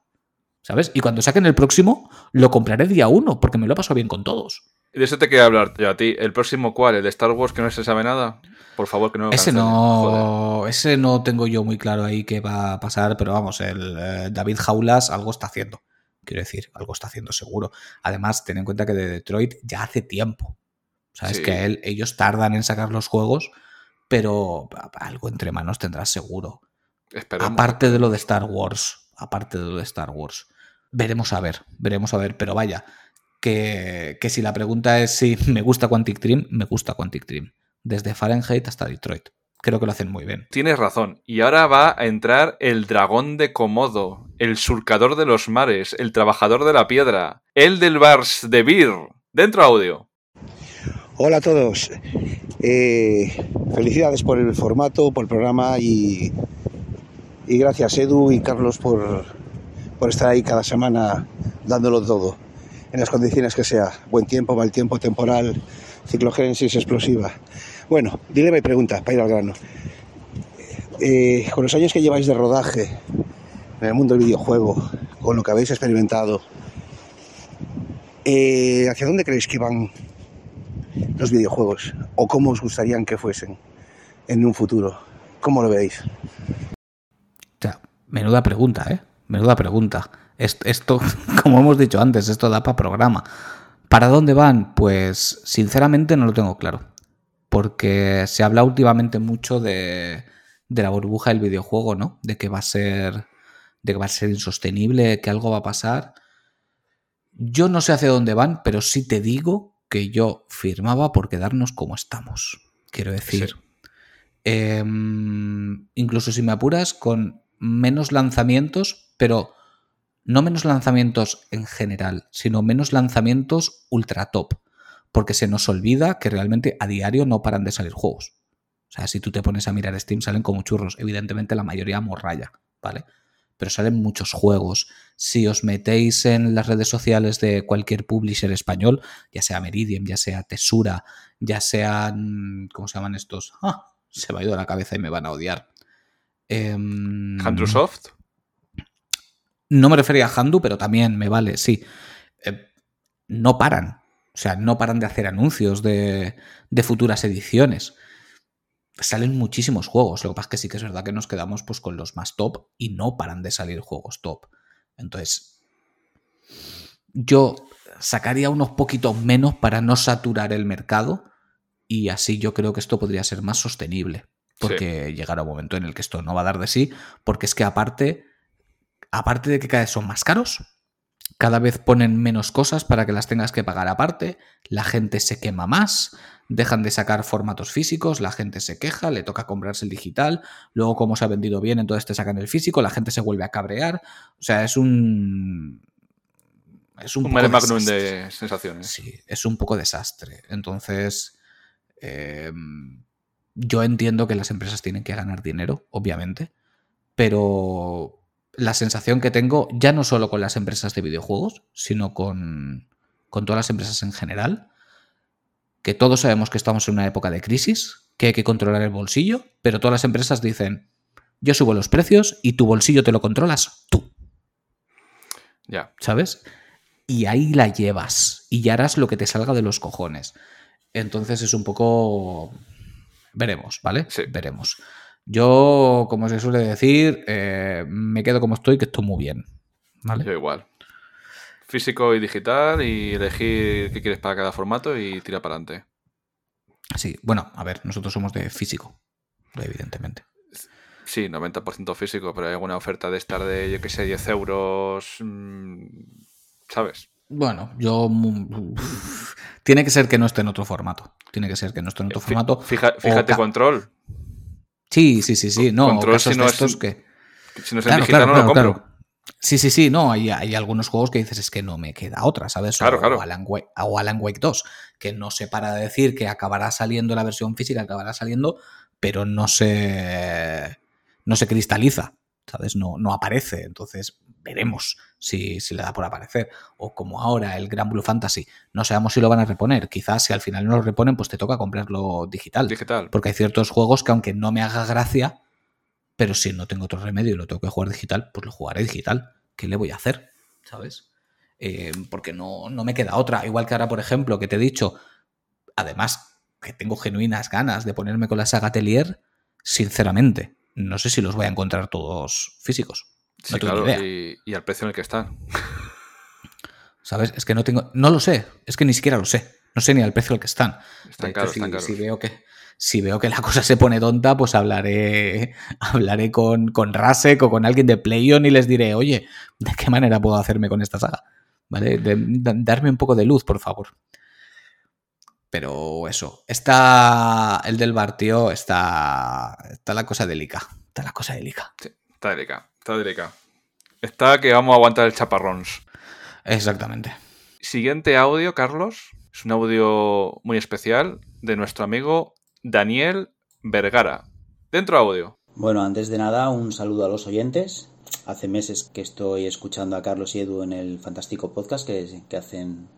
¿Sabes? Y cuando saquen el próximo, lo compraré día uno, porque me lo paso bien con todos. De eso te quería hablar yo a ti. ¿El próximo cuál? ¿El de Star Wars que no se sabe nada? Por favor, que no lo Ese cancelen. Joder. no, ese no tengo yo muy claro ahí qué va a pasar, pero vamos, el eh, David Jaulas algo está haciendo. Quiero decir, algo está haciendo seguro. Además, ten en cuenta que de Detroit ya hace tiempo. Sabes Sí. que él- ellos tardan en sacar los juegos, pero algo entre manos tendrás seguro. Esperemos. Aparte de lo de Star Wars, aparte de lo de Star Wars. Veremos a ver, veremos a ver, pero vaya, que, que si la pregunta es si me gusta Quantic Dream, me gusta Quantic Dream. Desde Fahrenheit hasta Detroit. Creo que lo hacen muy bien. Tienes razón. Y ahora va a entrar el dragón de Komodo, el surcador de los mares, el trabajador de la piedra, el del Bars de Beer. Dentro audio. Hola a todos. Eh, felicidades por el formato, por el programa y, gracias Edu y Carlos por, por estar ahí cada semana dándolo todo, en las condiciones que sea. Buen tiempo, mal tiempo, temporal, ciclogénesis explosiva. Bueno, dilema y pregunta, para ir al grano. Eh, con los años que lleváis de rodaje en el mundo del videojuego, con lo que habéis experimentado, eh, ¿hacia dónde creéis que van los videojuegos o cómo os gustarían que fuesen en un futuro. ¿Cómo lo veis? O sea, menuda pregunta, ¿eh? Menuda pregunta. Est- Esto, como hemos dicho antes, esto da para programa. ¿Para dónde van? Pues sinceramente no lo tengo claro. Porque se habla últimamente mucho de, de la burbuja del videojuego, ¿no? De que va a ser. De que va a ser insostenible, que algo va a pasar. Yo no sé hacia dónde van, pero sí te digo que yo firmaba por quedarnos como estamos. Quiero decir. Em, incluso si me apuras, con menos lanzamientos, pero no menos lanzamientos en general, sino menos lanzamientos ultra top. Porque se nos olvida que realmente a diario no paran de salir juegos. O sea, si tú te pones a mirar Steam, salen como churros. Evidentemente, la mayoría morralla, ¿vale? Pero salen muchos juegos. Si os metéis en las redes sociales de cualquier publisher español, ya sea Meridian, ya sea Tesura, ya sean. ¿Cómo se llaman estos? Ah, se me ha ido la cabeza y me van a odiar. ¿Handrusoft? no me refería a Handu, pero también me vale, sí. Eh, no paran. O sea, no paran de hacer anuncios de, de futuras ediciones. Salen muchísimos juegos. Lo que pasa es que sí que es verdad que nos quedamos pues, con los más top y no paran de salir juegos top. Entonces, yo sacaría unos poquitos menos para no saturar el mercado y así yo creo que esto podría ser más sostenible. Porque llegará un momento en el que esto no va a dar de sí, porque es que aparte, aparte de que cada vez son más caros, cada vez ponen menos cosas para que las tengas que pagar aparte, la gente se quema más, dejan de sacar formatos físicos, la gente se queja, le toca comprarse el digital, luego como se ha vendido bien, entonces te sacan el físico, la gente se vuelve a cabrear, o sea, es un... Es un, Un poco magnum de sensaciones. Sí, es un poco desastre. Entonces, eh, yo entiendo que las empresas tienen que ganar dinero, obviamente, pero la sensación que tengo, ya no solo con las empresas de videojuegos, sino con, con todas las empresas en general, que todos sabemos que estamos en una época de crisis, que hay que controlar el bolsillo, pero todas las empresas dicen, yo subo los precios y tu bolsillo te lo controlas tú. Ya. ¿Sabes? Y ahí la llevas y ya harás lo que te salga de los cojones. Entonces es un poco... Veremos, ¿vale? Sí. Veremos. Yo, como se suele decir, eh, me quedo como estoy, que estoy muy bien. ¿Vale? Yo igual. Físico y digital y elegir qué quieres para cada formato y tira para adelante. Sí, bueno, a ver, nosotros somos de físico, evidentemente. Sí, 90% físico, pero hay alguna oferta de estar de, yo qué sé, 10 euros, mm, ¿sabes? Bueno, yo... mm, Tiene que ser que no esté en otro formato. Tiene que ser que no esté en otro Fí- formato. fija- fíjate, control. Sí, sí, sí, sí. No, Control, casos si no de es estos en- que... Si no es en digital, no lo compro. Sí, sí, sí, no, hay, hay algunos juegos que dices es que no me queda otra, ¿sabes? Claro, o, claro. Alan Wake, o Alan Wake 2, que no se para de decir que acabará saliendo la versión física, acabará saliendo, pero no se, no se cristaliza, ¿sabes? No, no aparece, entonces veremos si, si le da por aparecer. O como ahora el Gran Blue Fantasy, no sabemos si lo van a reponer, quizás si al final no lo reponen, pues te toca comprarlo digital. Digital. Porque hay ciertos juegos que aunque no me haga gracia, pero si no tengo otro remedio y lo tengo que jugar digital, pues lo jugaré digital. ¿Qué le voy a hacer? ¿Sabes? Eh, porque no, no me queda otra. Igual que ahora, por ejemplo, que te he dicho, además que tengo genuinas ganas de ponerme con la saga Atelier, sinceramente, no sé si los voy a encontrar todos físicos. Sí, claro, idea. y, y al precio en el que están. ¿Sabes? Es que no tengo. No lo sé. Es que ni siquiera lo sé. No sé ni al precio al que están. Están caros, si, están caros. si veo que. Si veo que la cosa se pone tonta, pues hablaré, hablaré con, con Rasek o con alguien de PlayOn y les diré, oye, ¿de qué manera puedo hacerme con esta saga? ¿Vale? De- darme un poco de luz, por favor. Pero eso, está el del bar, tío, está, está la cosa delica. Está la cosa delica. Está delicado, está. Está que vamos a aguantar el chaparrón. Exactamente. Siguiente audio, Carlos. Es un audio muy especial de nuestro amigo Daniel Vergara. Dentro audio. Bueno, antes de nada, un saludo a los oyentes. Hace meses que estoy escuchando a Carlos y Edu en el fantástico podcast que, que hacen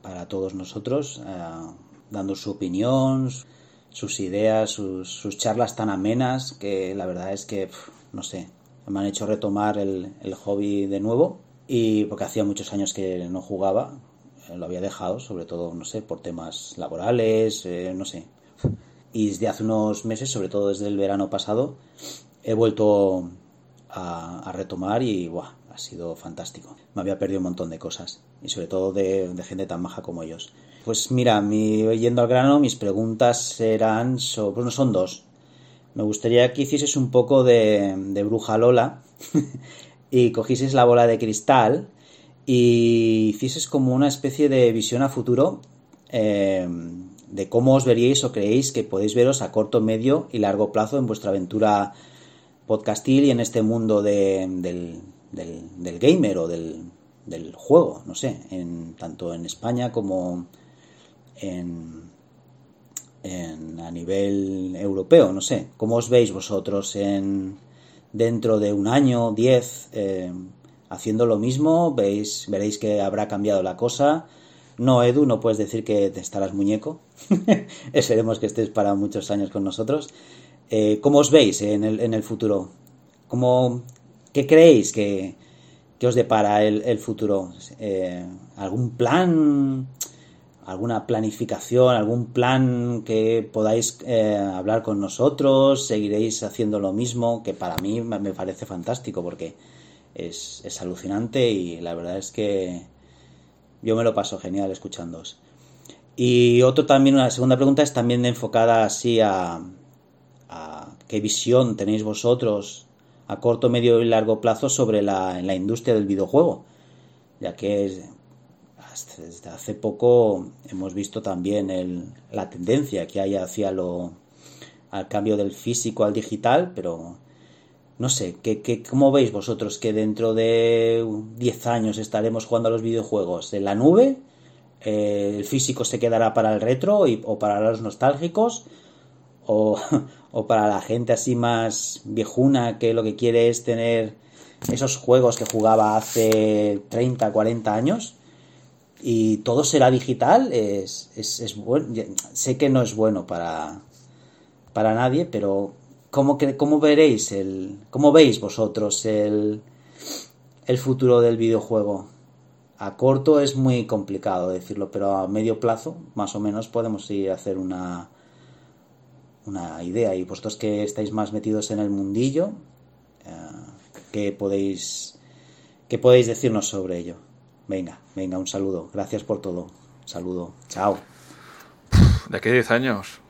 para todos nosotros, eh, dando su opinión, sus ideas, sus, sus charlas tan amenas que la verdad es que, no sé, me han hecho retomar el, el hobby de nuevo y porque hacía muchos años que no jugaba, eh, lo había dejado, sobre todo, no sé, por temas laborales, eh, no sé. Y desde hace unos meses, sobre todo desde el verano pasado, he vuelto a, retomar y buah, ha sido fantástico. Me había perdido un montón de cosas y sobre todo de, gente tan maja como ellos. Pues mira, mi, yendo al grano, mis preguntas serán, so- bueno, son dos. Me gustaría que hicieses un poco de, bruja Lola y cogieses la bola de cristal y hicieses como una especie de visión a futuro eh, de cómo os veríais o creéis que podéis veros a corto, medio y largo plazo en vuestra aventura podcastil y en este mundo de- del, del- del gamer o del, del juego, no sé, en, tanto en España como en- a nivel europeo, no sé. ¿Cómo os veis vosotros en dentro de un año, diez, eh, haciendo lo mismo? ¿Veis, veréis que habrá cambiado la cosa? No, Edu, no puedes decir que te estarás muñeco. Esperemos que estés para muchos años con nosotros. Eh, ¿Cómo os veis en el, en el futuro? ¿Cómo, ¿Qué creéis que, que os depara el, el futuro? Eh, ¿Algún plan? ¿Alguna planificación? ¿Algún plan que podáis eh, hablar con nosotros? ¿Seguiréis haciendo lo mismo? Que para mí me parece fantástico porque es, es alucinante y la verdad es que yo me lo paso genial escuchándoos. Y otro también, una segunda pregunta es también enfocada así a, a qué visión tenéis vosotros a corto, medio y largo plazo sobre la, la industria del videojuego, ya que desde hace poco hemos visto también el- la tendencia que hay hacia lo al cambio del físico al digital, pero no sé, ¿qué, qué, cómo veis vosotros que dentro de 10 años estaremos jugando a los videojuegos? ¿En la nube? Eh, ¿El físico se quedará para el retro o para los nostálgicos? O, o para la gente así más viejuna que lo que quiere es tener esos juegos que jugaba hace 30, 40 años? Y todo será digital, es, es, es bueno. Sé que no es bueno para, para nadie, pero ¿cómo, cómo veréis el. cómo veis vosotros el, el futuro del videojuego? A corto es muy complicado decirlo, pero a medio plazo, más o menos, podemos ir a hacer una, una idea. Y vosotros que estáis más metidos en el mundillo, eh, ¿qué podéis, qué podéis decirnos sobre ello? Venga, venga, un saludo. Gracias por todo. saludo. Chao. De aquí a 10 años.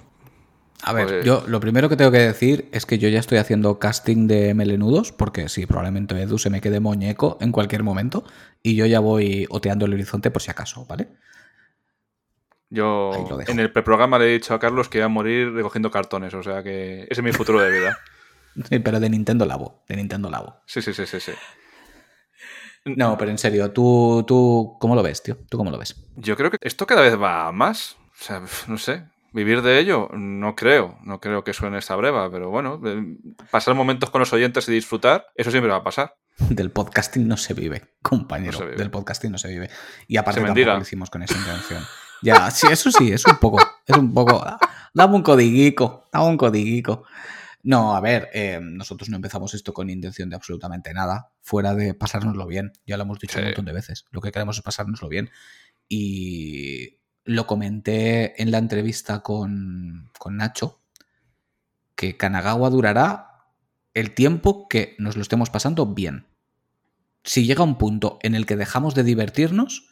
A ver, yo lo primero que tengo que decir es que yo ya estoy haciendo casting de melenudos, porque sí, probablemente Edu se me quede muñeco en cualquier momento, y yo ya voy oteando el horizonte por si acaso, ¿vale? Yo en el preprograma le he dicho a Carlos que iba a morir recogiendo cartones, o sea que ese es mi futuro de vida. sí, pero de Nintendo Labo, de Nintendo Labo. Sí, sí, sí, sí, sí. No, pero en serio, ¿tú, ¿tú cómo lo ves, tío? ¿Tú cómo lo ves? Yo creo que esto cada vez va más. O sea, no sé. ¿Vivir de ello? No creo. No creo que suene esta breva, pero bueno, pasar momentos con los oyentes y disfrutar, eso siempre va a pasar. Del podcasting no se vive, compañero. Del podcasting no se vive. Y aparte tampoco lo hicimos con esa intención. Ya, sí, eso sí, es un poco. Es un poco. Dame un codiguico, dame un codiguico. No, a ver, eh, nosotros no empezamos esto con intención de absolutamente nada, fuera de pasárnoslo bien. Ya lo hemos dicho un montón de veces. Lo que queremos es pasárnoslo bien. Y lo comenté en la entrevista con, con Nacho, que Kanagawa durará el tiempo que nos lo estemos pasando bien. Si llega un punto en el que dejamos de divertirnos,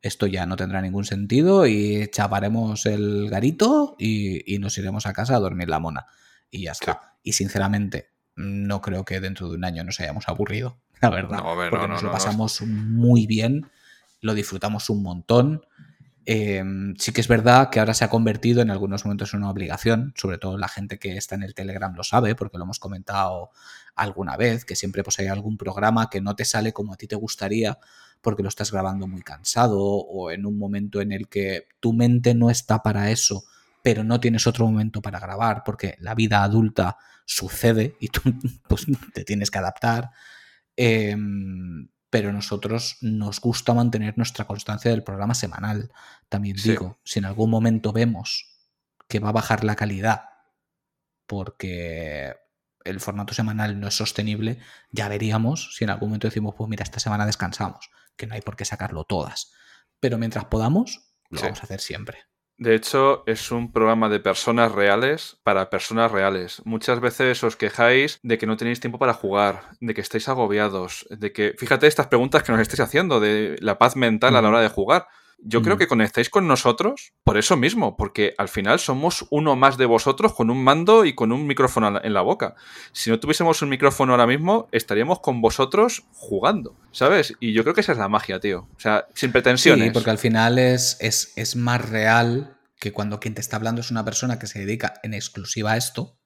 esto ya no tendrá ningún sentido y chaparemos el garito y, nos iremos a casa a dormir la mona. Y ya está. Y sinceramente, no creo que dentro de un año nos hayamos aburrido, la verdad. porque nos lo pasamos muy bien, lo disfrutamos un montón. Em, sí que es verdad que ahora se ha convertido en algunos momentos en una obligación, sobre todo la gente que está en el Telegram lo sabe, porque lo hemos comentado alguna vez, que siempre pues, hay algún programa que no te sale como a ti te gustaría porque lo estás grabando muy cansado o en un momento en el que tu mente no está para eso pero no tienes otro momento para grabar porque la vida adulta sucede y tú pues, te tienes que adaptar. Em, pero nosotros nos gusta mantener nuestra constancia del programa semanal. También digo, si en algún momento vemos que va a bajar la calidad porque el formato semanal no es sostenible, ya veríamos si en algún momento decimos, pues mira, esta semana descansamos, que no hay por qué sacarlo todas. Pero mientras podamos, lo vamos a hacer siempre. De hecho, es un programa de personas reales para personas reales. Muchas veces os quejáis de que no tenéis tiempo para jugar, de que estáis agobiados, de que, fíjate estas preguntas que nos estáis haciendo, de la paz mental a la hora de jugar. Yo creo que conectáis con nosotros por eso mismo, porque al final somos uno más de vosotros con un mando y con un micrófono en la boca. Si no tuviésemos un micrófono ahora mismo, estaríamos con vosotros jugando, ¿sabes? Y yo creo que esa es la magia, tío. O sea, sin pretensiones. Sí, porque al final es, es, es más real que cuando quien te está hablando es una persona que se dedica en exclusiva a esto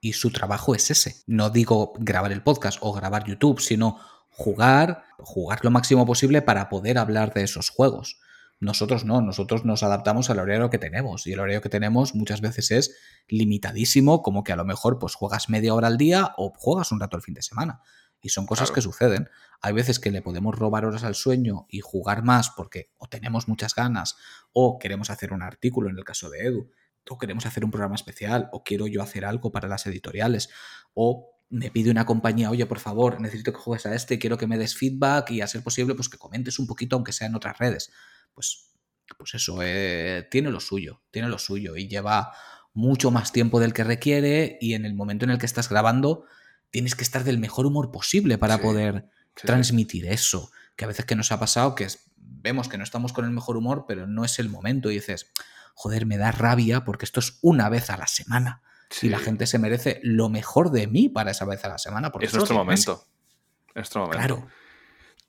y su trabajo es ese. No digo grabar el podcast o grabar YouTube, sino jugar, jugar lo máximo posible para poder hablar de esos juegos. Nosotros no, nosotros nos adaptamos al horario que tenemos y el horario que tenemos muchas veces es limitadísimo, como que a lo mejor pues juegas media hora al día o juegas un rato el fin de semana. Y son cosas que suceden. Hay veces que le podemos robar horas al sueño y jugar más porque o tenemos muchas ganas o queremos hacer un artículo en el caso de Edu, o queremos hacer un programa especial o quiero yo hacer algo para las editoriales o me pide una compañía, oye, por favor, necesito que juegues a este, quiero que me des feedback y a ser posible, pues que comentes un poquito, aunque sea en otras redes pues, pues eso, eh, tiene lo suyo, tiene lo suyo y lleva mucho más tiempo del que requiere y en el momento en el que estás grabando tienes que estar del mejor humor posible para poder transmitir eso. Que a veces que nos ha pasado que vemos que no estamos con el mejor humor, pero no es el momento y dices, joder, me da rabia porque esto es una vez a la semana. Y la gente se merece lo mejor de mí para esa vez a la semana. Porque es nuestro momento. Es nuestro momento. claro.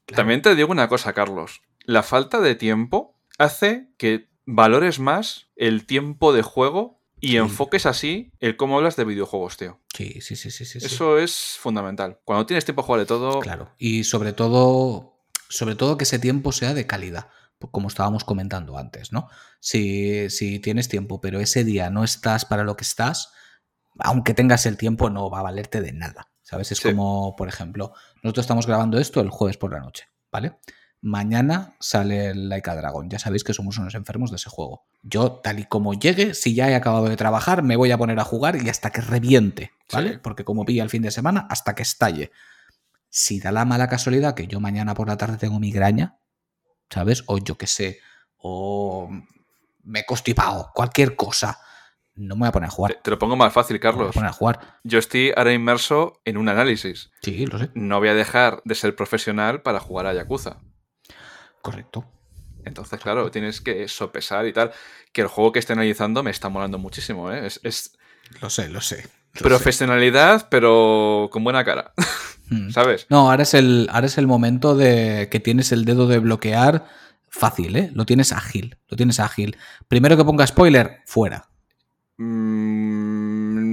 También te digo una cosa, Carlos la falta de tiempo hace que valores más el tiempo de juego y enfoques así el cómo hablas de videojuegos, tío. Sí, sí, sí, sí, sí. Eso es fundamental. Cuando tienes tiempo a jugar de todo. Claro. Y sobre todo, sobre todo que ese tiempo sea de calidad. Como estábamos comentando antes, ¿no? Si, si tienes tiempo, pero ese día no estás para lo que estás, aunque tengas el tiempo, no va a valerte de nada. ¿Sabes? Es como, por ejemplo, nosotros estamos grabando esto el jueves por la noche, ¿vale? Mañana sale el Laika Dragon. Ya sabéis que somos unos enfermos de ese juego. Yo, tal y como llegue, si ya he acabado de trabajar, me voy a poner a jugar y hasta que reviente, ¿vale? Sí. Porque como pilla el fin de semana, hasta que estalle. Si da la mala casualidad que yo mañana por la tarde tengo migraña, ¿sabes? O yo qué sé, o me he constipado, cualquier cosa, no me voy a poner a jugar. Te lo pongo más fácil, Me voy a Carlos. poner a jugar. Yo estoy ahora inmerso en un análisis. Sí, lo sé. No voy a dejar de ser profesional para jugar a Yakuza. Correcto. Entonces, claro, tienes que sopesar y tal. Que el juego que estoy analizando me está molando muchísimo, ¿eh? Es, es Lo sé, lo sé. lo profesionalidad, pero con buena cara. Mm. ¿Sabes? No, ahora es, el, ahora es el momento de que tienes el dedo de bloquear fácil, ¿eh? Lo tienes ágil, lo tienes ágil. Primero que ponga spoiler, fuera.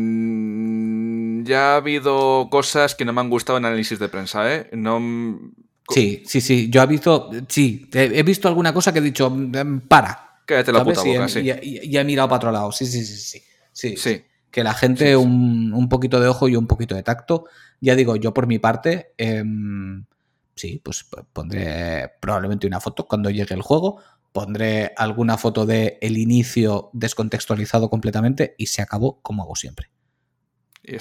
Mm, ya ha habido cosas que no me han gustado en análisis de prensa, ¿eh? No. Sí, sí, sí. Yo he visto, sí, he visto alguna cosa que he dicho, "Mm, para. Cállate la ¿sabes? puta Y he- boca, sí. y he- y he mirado para otro lado. Sí, sí, sí, sí. Sí, Sí. Que la gente Un, un poquito de ojo y un poquito de tacto. Ya digo, yo por mi parte, em, sí, pues pondré probablemente una foto cuando llegue el juego. Pondré alguna foto de el inicio descontextualizado completamente y se acabó como hago siempre.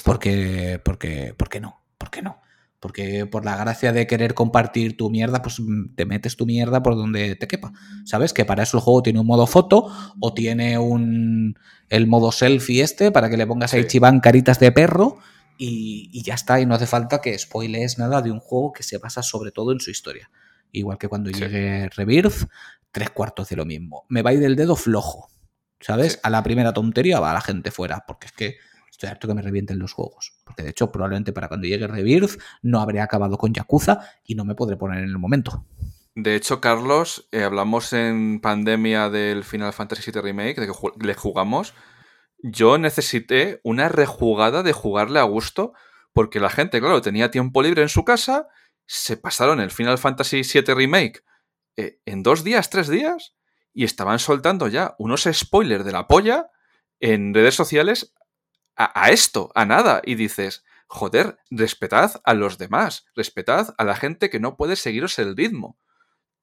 Porque, porque, ¿por qué no? ¿Por qué no? Porque por la gracia de querer compartir tu mierda, pues mm, te metes tu mierda por donde te quepa. ¿Sabes? Que para eso el juego tiene un modo foto o tiene un el modo selfie este para que le pongas a Sí. Ichiban caritas de perro y, y ya está. Y no hace falta que spoilees nada de un juego que se basa sobre todo en su historia. Igual que cuando Sí. llegue Rebirth, tres cuartos de lo mismo. Me va a ir del dedo flojo. ¿Sabes? Sí. A la primera tontería va la gente fuera. Porque es que estoy harto que me revienten los juegos. Porque de hecho, probablemente para cuando llegue Rebirth no habré acabado con Yakuza y no me podré poner en el momento. De hecho, Carlos, eh, hablamos en pandemia del Final Fantasy VII Remake, de que le jugamos. Yo necesité una rejugada de jugarle a gusto, porque la gente, claro, tenía tiempo libre en su casa, se pasaron el Final Fantasy VII Remake eh, en dos días, tres días, y estaban soltando ya unos spoilers de la polla en redes sociales a, a esto, a nada, y dices, joder, respetad a los demás, respetad a la gente que no puede seguiros el ritmo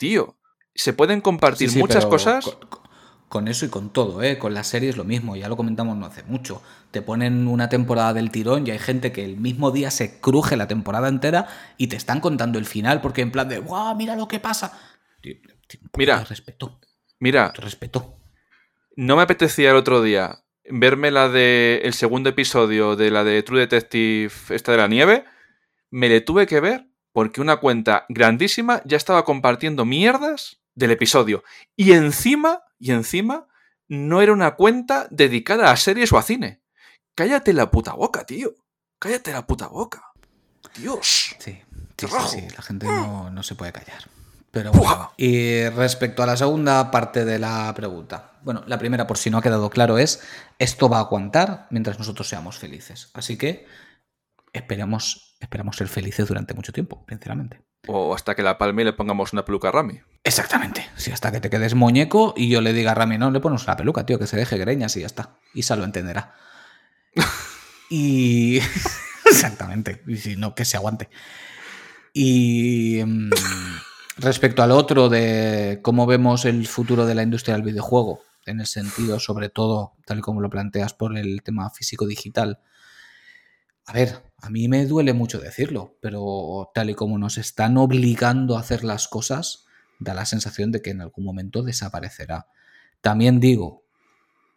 tío, se pueden compartir Sí, sí, muchas cosas. Con, con eso y con todo, ¿eh? Con las series lo mismo, ya lo comentamos no hace mucho. Te ponen una temporada del tirón y hay gente que el mismo día se cruje la temporada entera y te están contando el final porque en plan de, ¡guau! Mira lo que pasa. Tío, tío, Mira. respeto. Mira, respeto. no me apetecía el otro día verme la de el segundo episodio de la de True Detective, esta de la nieve. Me le tuve que ver porque una cuenta grandísima ya estaba compartiendo mierdas del episodio. Y encima, y encima, no era una cuenta dedicada a series o a cine. Cállate la puta boca, tío. Cállate la puta boca. Dios. Sí, sí, sí, sí, la gente no, no se puede callar. Pero bueno, y respecto a la segunda parte de la pregunta, bueno, la primera, por si no ha quedado claro, es esto va a aguantar mientras nosotros seamos felices. Así que esperamos, esperamos ser felices durante mucho tiempo, sinceramente. O hasta que la palme y le pongamos una peluca a Rami. Exactamente. Sí, hasta que te quedes muñeco y yo le diga a Rami, no, le pones una peluca, tío, que se deje greñas y ya está. Isa lo entenderá. y. Exactamente. Y si no, que se aguante. Y. respecto al otro de cómo vemos el futuro de la industria del videojuego, en el sentido, sobre todo, tal como lo planteas por el tema físico-digital. A ver, a mí me duele mucho decirlo, pero tal y como nos están obligando a hacer las cosas, da la sensación de que en algún momento desaparecerá. También digo,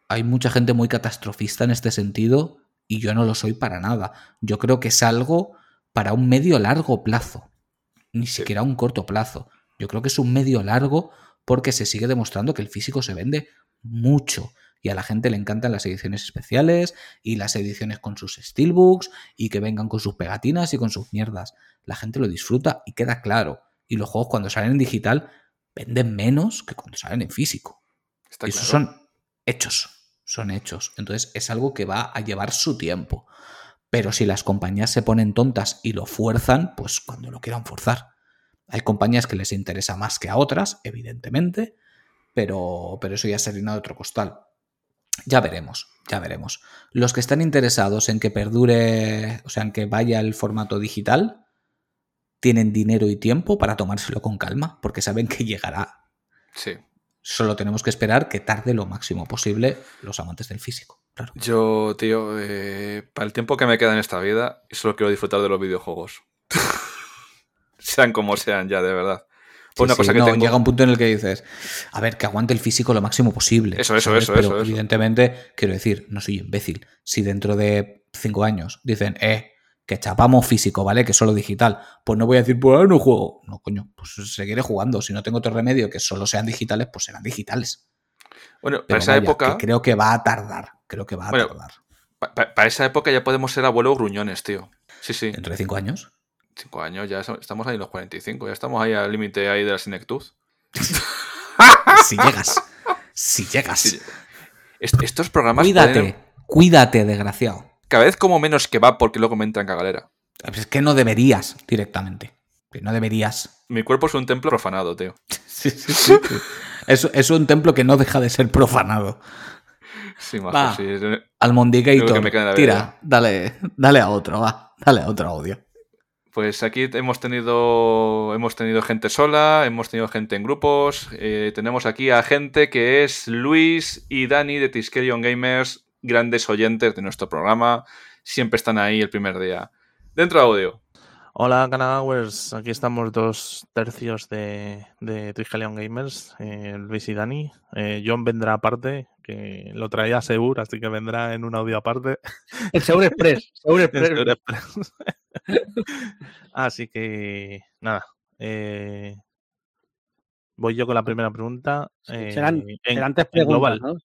hay mucha gente muy catastrofista en este sentido y yo no lo soy para nada. Yo creo que es algo para un medio largo plazo, ni siquiera un corto plazo. Yo creo que es un medio largo porque se sigue demostrando que el físico se vende mucho y a la gente le encantan las ediciones especiales y las ediciones con sus steelbooks y que vengan con sus pegatinas y con sus mierdas. La gente lo disfruta y queda claro. Y los juegos cuando salen en digital venden menos que cuando salen en físico. Está y esos claro. son hechos, son hechos. Entonces es algo que va a llevar su tiempo. Pero si las compañías se ponen tontas y lo fuerzan, pues cuando lo quieran forzar. Hay compañías que les interesa más que a otras, evidentemente, pero, pero eso ya es harina de otro costal. Ya veremos, ya veremos. Los que están interesados en que perdure, o sea, en que vaya el formato digital, tienen dinero y tiempo para tomárselo con calma, porque saben que llegará. Sí. Solo tenemos que esperar que tarde lo máximo posible los amantes del físico. Claro. Yo, tío, eh, para el tiempo que me queda en esta vida, solo quiero disfrutar de los videojuegos. sean como sean ya, de verdad. Sí, una sí, cosa que no, tengo- llega un punto en el que dices, a ver, que aguante el físico lo máximo posible. Eso, eso, ¿sabes? eso, Pero eso, eso. evidentemente, quiero decir, no soy imbécil. Si dentro de cinco años dicen, eh, que chapamos físico, ¿vale? Que solo digital, pues no voy a decir, pues ahora no juego. No, coño, pues seguiré jugando. Si no tengo otro remedio que solo sean digitales, pues serán digitales. Bueno, para Pero esa vaya, época. que creo que va a tardar. Creo que va a Bueno, tardar. pa- pa- para esa época ya podemos ser abuelos gruñones, tío. Sí, sí. ¿Dentro de cinco años? Cinco años, ya estamos ahí en los 45, ya estamos ahí al límite ahí de la senectud. si llegas. Si llegas. Sí. Est- estos programas. Cuídate, pueden- cuídate, desgraciado. Cada vez como menos que va porque luego me entra en cagalera. Es que no deberías directamente. Que no deberías. Mi cuerpo es un templo profanado, tío. Sí, sí, sí. Es, es un templo que no deja de ser profanado. Sí, majo, Va. sí. es- Al Lo Mondigator. que me queda de la Tira, dale, dale a otro, va. Dale a otro audio. Pues aquí hemos tenido, hemos tenido gente sola, hemos tenido gente en grupos. eh, tenemos aquí a gente que es Luis y Dani de Tiskerion Gamers, grandes oyentes de nuestro programa. Siempre están ahí el primer día. Dentro audio. Hola Canagawers, aquí estamos dos tercios de, de Gamers, eh, Luis y Dani. Eh, John vendrá aparte, que lo traía Seur, así que vendrá en un audio aparte. En Seur Express, Seur En Express. Seur Express. así que nada, eh, voy yo con la primera pregunta. eh, serán, en- serán tres preguntas, global. ¿no?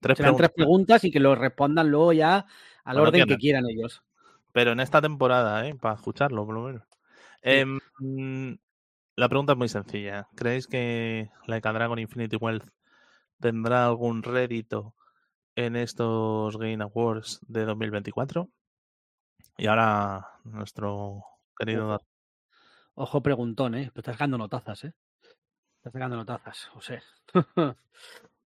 Tres serán tres preguntas. y que lo respondan luego ya al orden que quieran. ellos. Pero en esta temporada, ¿eh? Para escucharlo, por lo menos. Em, la pregunta es muy sencilla. ¿Creéis que Like Dragon Infinity Wealth tendrá algún rédito en estos Game Awards de 2024? Y ahora nuestro querido... Ojo. Ojo preguntón, ¿eh? Pero estás sacando notazas, ¿eh? Estás sacando notazas, sea.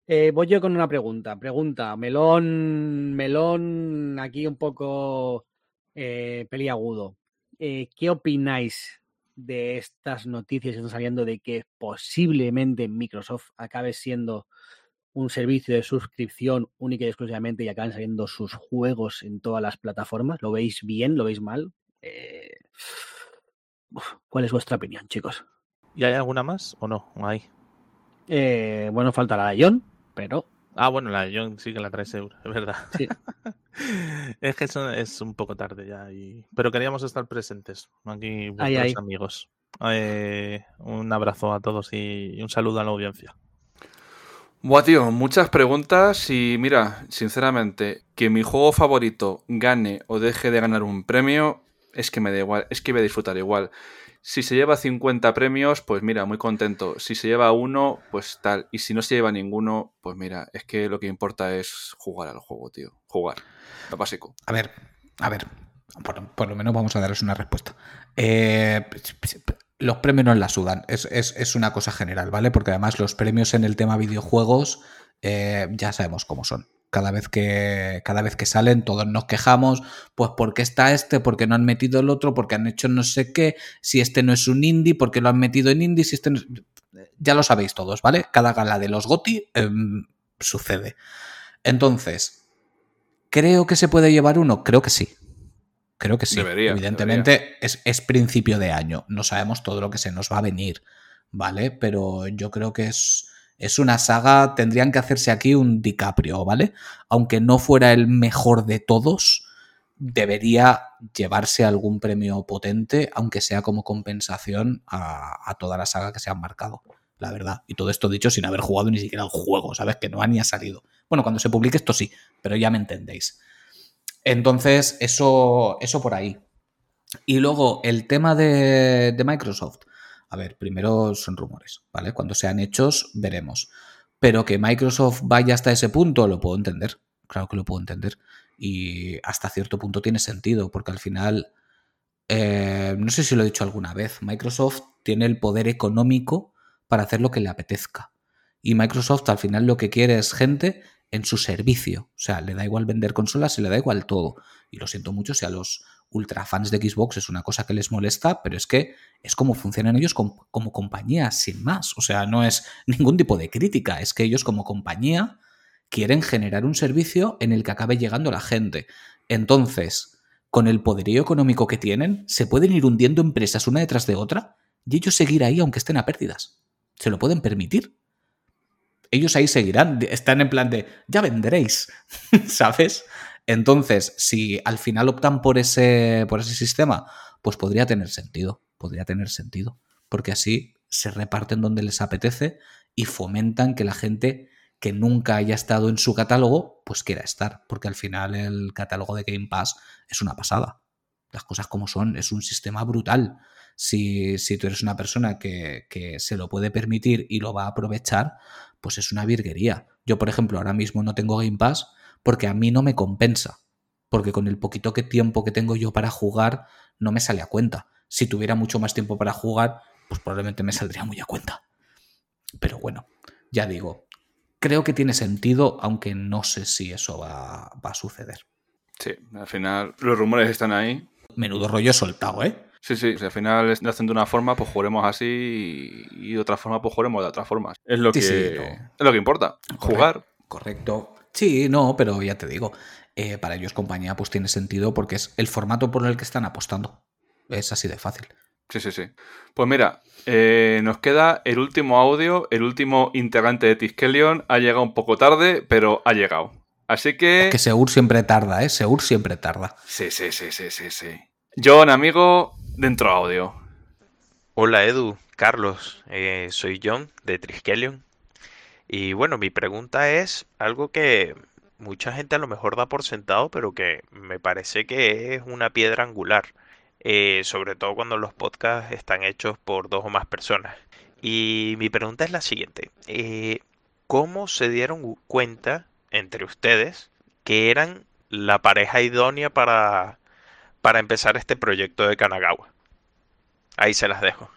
Eh, voy yo con una pregunta. Pregunta, melón, melón, aquí un poco eh, peliagudo. Eh, ¿Qué opináis de estas noticias que están saliendo de que posiblemente Microsoft acabe siendo un servicio de suscripción única y exclusivamente y acaben saliendo sus juegos en todas las plataformas? ¿Lo veis bien? ¿Lo veis mal? Eh, uf, ¿Cuál es vuestra opinión, chicos? ¿Y hay alguna más o no? ¿O hay? Eh, bueno, falta la de John, pero Ah, bueno, la de John sí que la trae seguro, es verdad. Sí. es que eso es un poco tarde ya. y- Pero queríamos estar presentes aquí, vuestros Ay, ay. amigos. Eh, un abrazo a todos y un saludo a la audiencia. Buah, tío, muchas preguntas y mira, sinceramente, que mi juego favorito gane o deje de ganar un premio, es que me da igual, es que voy a disfrutar igual. Si se lleva 50 premios, pues mira, muy contento. Si se lleva uno, pues tal. Y si no se lleva ninguno, pues mira, es que lo que importa es jugar al juego, tío. Jugar. Lo básico. A ver, a ver. Por, por lo menos vamos a darles una respuesta. Eh, los premios no la sudan. Es, es- es una cosa general, ¿vale? Porque además los premios en el tema videojuegos eh, ya sabemos cómo son. Cada vez, que, cada vez que salen, todos nos quejamos, pues porque está este, porque no han metido el otro, porque han hecho no sé qué, si este no es un indie, porque lo han metido en indie, si este no es- Ya lo sabéis todos, ¿vale? Cada gala de los GOTI em, sucede. Entonces, ¿creo que se puede llevar uno? Creo que sí. Creo que sí. Debería, Evidentemente Es, es principio de año. No sabemos todo lo que se nos va a venir, ¿vale? Pero yo creo que es, es una saga. Tendrían que hacerse aquí un DiCaprio, ¿vale? Aunque no fuera el mejor de todos, debería llevarse algún premio potente, aunque sea como compensación a, a toda la saga que se han marcado. La verdad. Y todo esto dicho sin haber jugado ni siquiera el juego, ¿sabes? Que no ha ni ha salido. Bueno, cuando se publique esto sí, pero ya me entendéis. Entonces, eso, eso por ahí. Y luego, el tema de, de Microsoft. A ver, primero son rumores, ¿vale? Cuando sean hechos, veremos. Pero que Microsoft vaya hasta ese punto, lo puedo entender. Claro que lo puedo entender. Y hasta cierto punto tiene sentido, porque al final, eh, no sé si lo he dicho alguna vez, Microsoft tiene el poder económico para hacer lo que le apetezca. Y Microsoft al final lo que quiere es gente en su servicio. O sea, le da igual vender consolas, se le da igual todo. Y lo siento mucho si a los ultra fans de Xbox es una cosa que les molesta, pero es que es como funcionan ellos como, como compañía, sin más. O sea, no es ningún tipo de crítica, es que ellos como compañía quieren generar un servicio en el que acabe llegando la gente. Entonces, con el poderío económico que tienen, se pueden ir hundiendo empresas una detrás de otra y ellos seguir ahí aunque estén a pérdidas. Se lo pueden permitir. Ellos ahí seguirán, están en plan de, ya vendréis, ¿sabes? Entonces, si al final optan por ese, por ese sistema, pues podría tener sentido, podría tener sentido, porque así se reparten donde les apetece y fomentan que la gente que nunca haya estado en su catálogo, pues quiera estar, porque al final el catálogo de Game Pass es una pasada. Las cosas como son, es un sistema brutal. Si, si tú eres una persona que, que, se lo puede permitir y lo va a aprovechar, pues es una virguería. Yo, por ejemplo, ahora mismo no tengo Game Pass porque a mí no me compensa. Porque con el poquito que tiempo que tengo yo para jugar, no me sale a cuenta. Si tuviera mucho más tiempo para jugar, pues probablemente me saldría muy a cuenta. Pero bueno, ya digo, creo que tiene sentido, aunque no sé si eso va, va a suceder. Sí, al final los rumores están ahí. Menudo rollo soltado, ¿eh? Sí, sí, al final lo hacen de una forma, pues jugaremos así y de otra forma, pues jugaremos de otra forma. Es lo, Sí, que, sí, no. es lo que importa, jugar. Correcto. Sí, no, pero ya te digo, eh, para ellos compañía pues tiene sentido porque es el formato por el que están apostando. Es así de fácil. Sí, sí, sí. Pues mira, eh, nos queda el último audio, el último integrante de Tiskelion. Ha llegado un poco tarde, pero ha llegado. Así que... Que Seur siempre tarda, ¿eh? Seur siempre tarda. Sí, sí, sí, sí, sí, sí. John, amigo, dentro audio. Hola Edu, Carlos, eh, soy John de Triskelion. Y bueno, mi pregunta es algo que mucha gente a lo mejor da por sentado, pero que me parece que es una piedra angular, eh, sobre todo cuando los podcasts están hechos por dos o más personas. Y mi pregunta es la siguiente, eh, ¿cómo se dieron cuenta entre ustedes que eran la pareja idónea para, para empezar este proyecto de Kanagawa? Ahí se las dejo.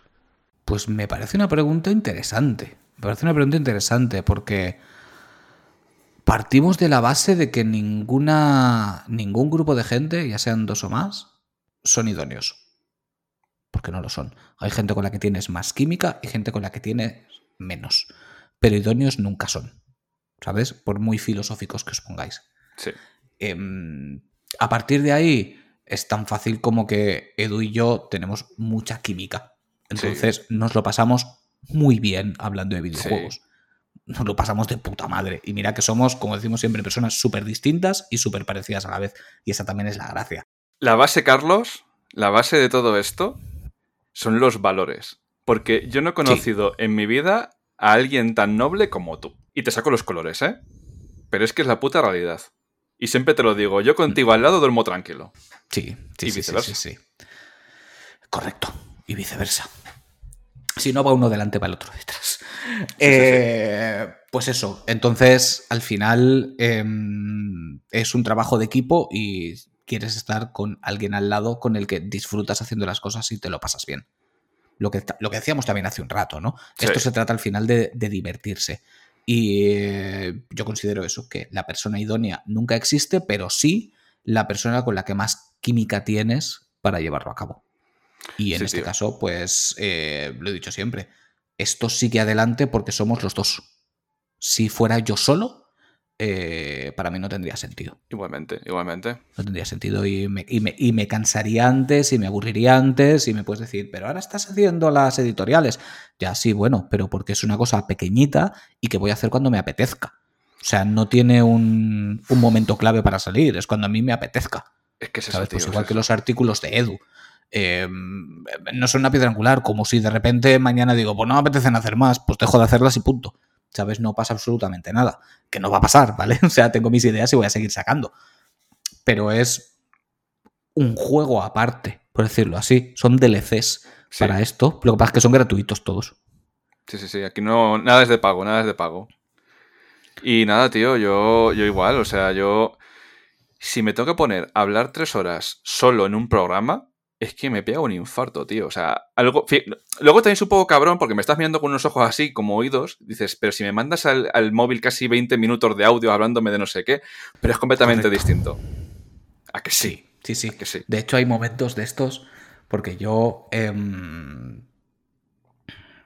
Pues me parece una pregunta interesante. Me parece una pregunta interesante porque partimos de la base de que ninguna, ningún grupo de gente, ya sean dos o más, son idóneos. Porque no lo son. Hay gente con la que tienes más química y gente con la que tienes menos. Pero idóneos nunca son. ¿Sabes? Por muy filosóficos que os pongáis. Sí. Em, a partir de ahí es tan fácil como que Edu y yo tenemos mucha química. Entonces nos lo pasamos muy bien hablando de videojuegos. Nos lo pasamos de puta madre. Y mira que somos, como decimos siempre, personas súper distintas y súper parecidas a la vez. Y esa también es la gracia. La base, Carlos, la base de todo esto son los valores. Porque yo no he conocido en mi vida a alguien tan noble como tú. Y te saco los colores, ¿eh? Pero es que es la puta realidad. Y siempre te lo digo, yo contigo al lado duermo tranquilo. Sí, sí, y sí, viceversa. sí, sí. Correcto. Y viceversa. Si no va uno delante, va el otro detrás. Eh, Pues eso. Entonces, al final, em, es un trabajo de equipo y quieres estar con alguien al lado con el que disfrutas haciendo las cosas y te lo pasas bien. Lo que, lo que decíamos también hace un rato, ¿no? Esto se trata al final de, de divertirse. Y eh, yo considero eso, que la persona idónea nunca existe, pero sí la persona con la que más química tienes para llevarlo a cabo. Y en Sí, este tío. caso, pues eh, lo he dicho siempre, esto sigue adelante porque somos los dos. Si fuera yo solo, eh, para mí no tendría sentido. Igualmente, igualmente. No tendría sentido y me, y, me, y me cansaría antes y me aburriría antes y me puedes decir, pero ahora estás haciendo las editoriales. Ya sí, bueno, pero porque es una cosa pequeñita y que voy a hacer cuando me apetezca. O sea, no tiene un, un momento clave para salir, es cuando a mí me apetezca. Es que es eso, ¿Sabes? tío, Pues es igual que eso. los artículos de Edu. Eh, no son una piedra angular, como si de repente mañana digo, pues no me apetecen hacer más, pues dejo de hacerlas y punto. ¿Sabes? No pasa absolutamente nada. Que no va a pasar, ¿vale? O sea, tengo mis ideas y voy a seguir sacando. Pero es un juego aparte, por decirlo así. Son DLCs Sí. para esto. Lo que pasa es que son gratuitos todos. Sí, sí, sí. Aquí no. Nada es de pago, nada es de pago. Y nada, tío, yo, yo igual, o sea, yo. Si me tengo que poner a hablar tres horas solo en un programa, es que me pega un infarto, tío. O sea, algo. Luego también es un poco cabrón porque me estás mirando con unos ojos así, como oídos. Dices, pero si me mandas al, al móvil casi 20 minutos de audio hablándome de no sé qué, pero es completamente distinto. ¿A que sí? Sí, sí. Que sí. De hecho, hay momentos de estos porque yo em,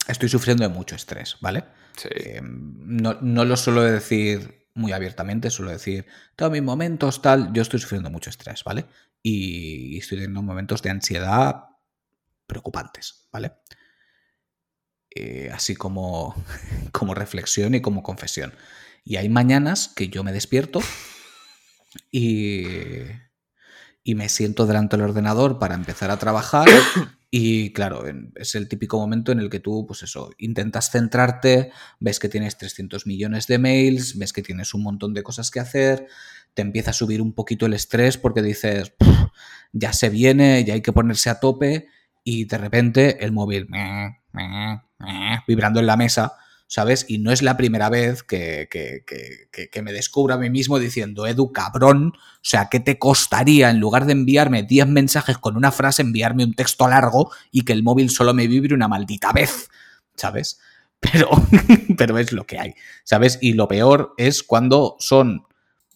estoy sufriendo de mucho estrés, ¿vale? Sí. Em, no, no lo suelo decir muy abiertamente, suelo decir, todos mis momentos, tal, yo estoy sufriendo mucho estrés, ¿vale? Y estoy teniendo momentos de ansiedad preocupantes, ¿vale? Eh, así como, como reflexión y como confesión. Y hay mañanas que yo me despierto y, y me siento delante del ordenador para empezar a trabajar. Y claro, es el típico momento en el que tú, pues eso, intentas centrarte, ves que tienes 300 millones de mails, ves que tienes un montón de cosas que hacer, te empieza a subir un poquito el estrés porque dices, "Puf, ya se viene, ya hay que ponerse a tope y de repente el móvil vibrando en la mesa, ¿sabes? Y no es la primera vez que- que- que me descubro a mí mismo diciendo, Edu, cabrón, o sea, ¿qué te costaría en lugar de enviarme 10 mensajes con una frase, enviarme un texto largo y que el móvil solo me vibre una maldita vez? ¿Sabes? Pero, pero es lo que hay, ¿sabes? Y lo peor es cuando son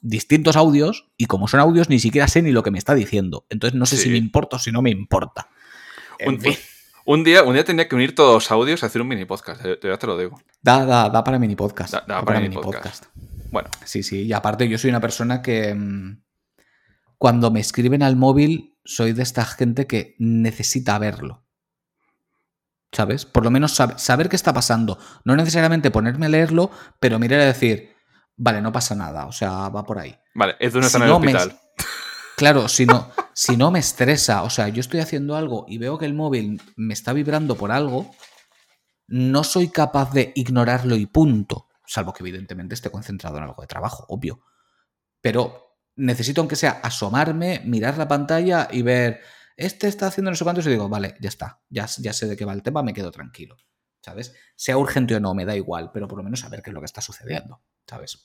distintos audios y como son audios ni siquiera sé ni lo que me está diciendo. Entonces no sé si me importa o si no me importa. En Un, fin. un día, un día tenía que unir todos los audios y hacer un mini podcast, eh, ya te lo digo. Da, da, da para mini podcast. Da- da para mini podcast. Bueno. Sí, sí. Y aparte, yo soy una persona que mm, cuando me escriben al móvil, soy de esta gente que necesita verlo. ¿Sabes? Por lo menos sab- saber qué está pasando. No necesariamente ponerme a leerlo, pero mirar y decir, vale, no pasa nada. O sea, va por ahí. Vale, Edu no está Si en el no me- hospital. Claro, si no, si no me estresa, o sea, yo estoy haciendo algo y veo que el móvil me está vibrando por algo, no soy capaz de ignorarlo y punto. Salvo que evidentemente esté concentrado en algo de trabajo, obvio. Pero necesito, aunque sea, asomarme, mirar la pantalla y ver, este está haciendo no sé cuántos y digo, vale, ya está, ya, ya sé de qué va el tema, me quedo tranquilo. ¿Sabes? Sea urgente o no, me da igual, pero por lo menos saber qué es lo que está sucediendo, ¿sabes?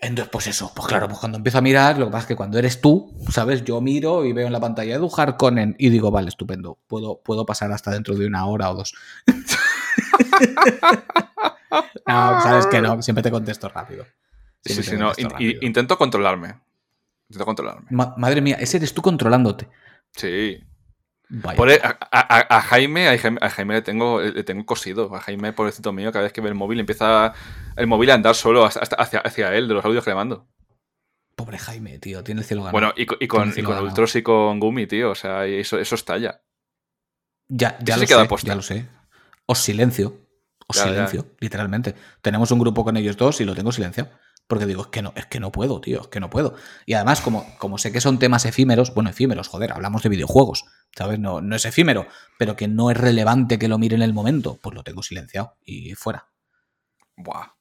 Entonces, pues eso, pues claro, pues cuando empiezo a mirar, lo que pasa es que cuando eres tú, ¿sabes? Yo miro y veo en la pantalla Edu Harkonnen y digo, vale, estupendo, puedo, puedo pasar hasta dentro de una hora o dos. no, sabes que no, siempre te contesto rápido. Sí, Siempre sí, te no. rápido. in- intento controlarme. Intento controlarme. Ma- madre mía, ese eres tú controlándote. Sí. Vaya. Por e- a, a- a Jaime, a Jaime, a Jaime le tengo, le tengo cosido. A Jaime, pobrecito mío, cada vez que ve el móvil empieza el móvil a andar solo hasta, hacia, hacia él, de los audios que le mando. Pobre Jaime, tío, tiene el cielo ganado. Bueno, y, con, y con. Ultros y con Gumi, tío. O sea, eso, eso estalla. Ya, ya lo sé, ya lo sé. Os silencio. Os Ya, ya. silencio, literalmente. Tenemos un grupo con ellos dos y lo tengo silenciado. Porque digo, es que no, es que no puedo, tío, es que no puedo. Y además, como, como sé que son temas efímeros, bueno, efímeros, joder, hablamos de videojuegos, ¿sabes? No, no es efímero, pero que no es relevante que lo mire en el momento, pues lo tengo silenciado y fuera. Buah.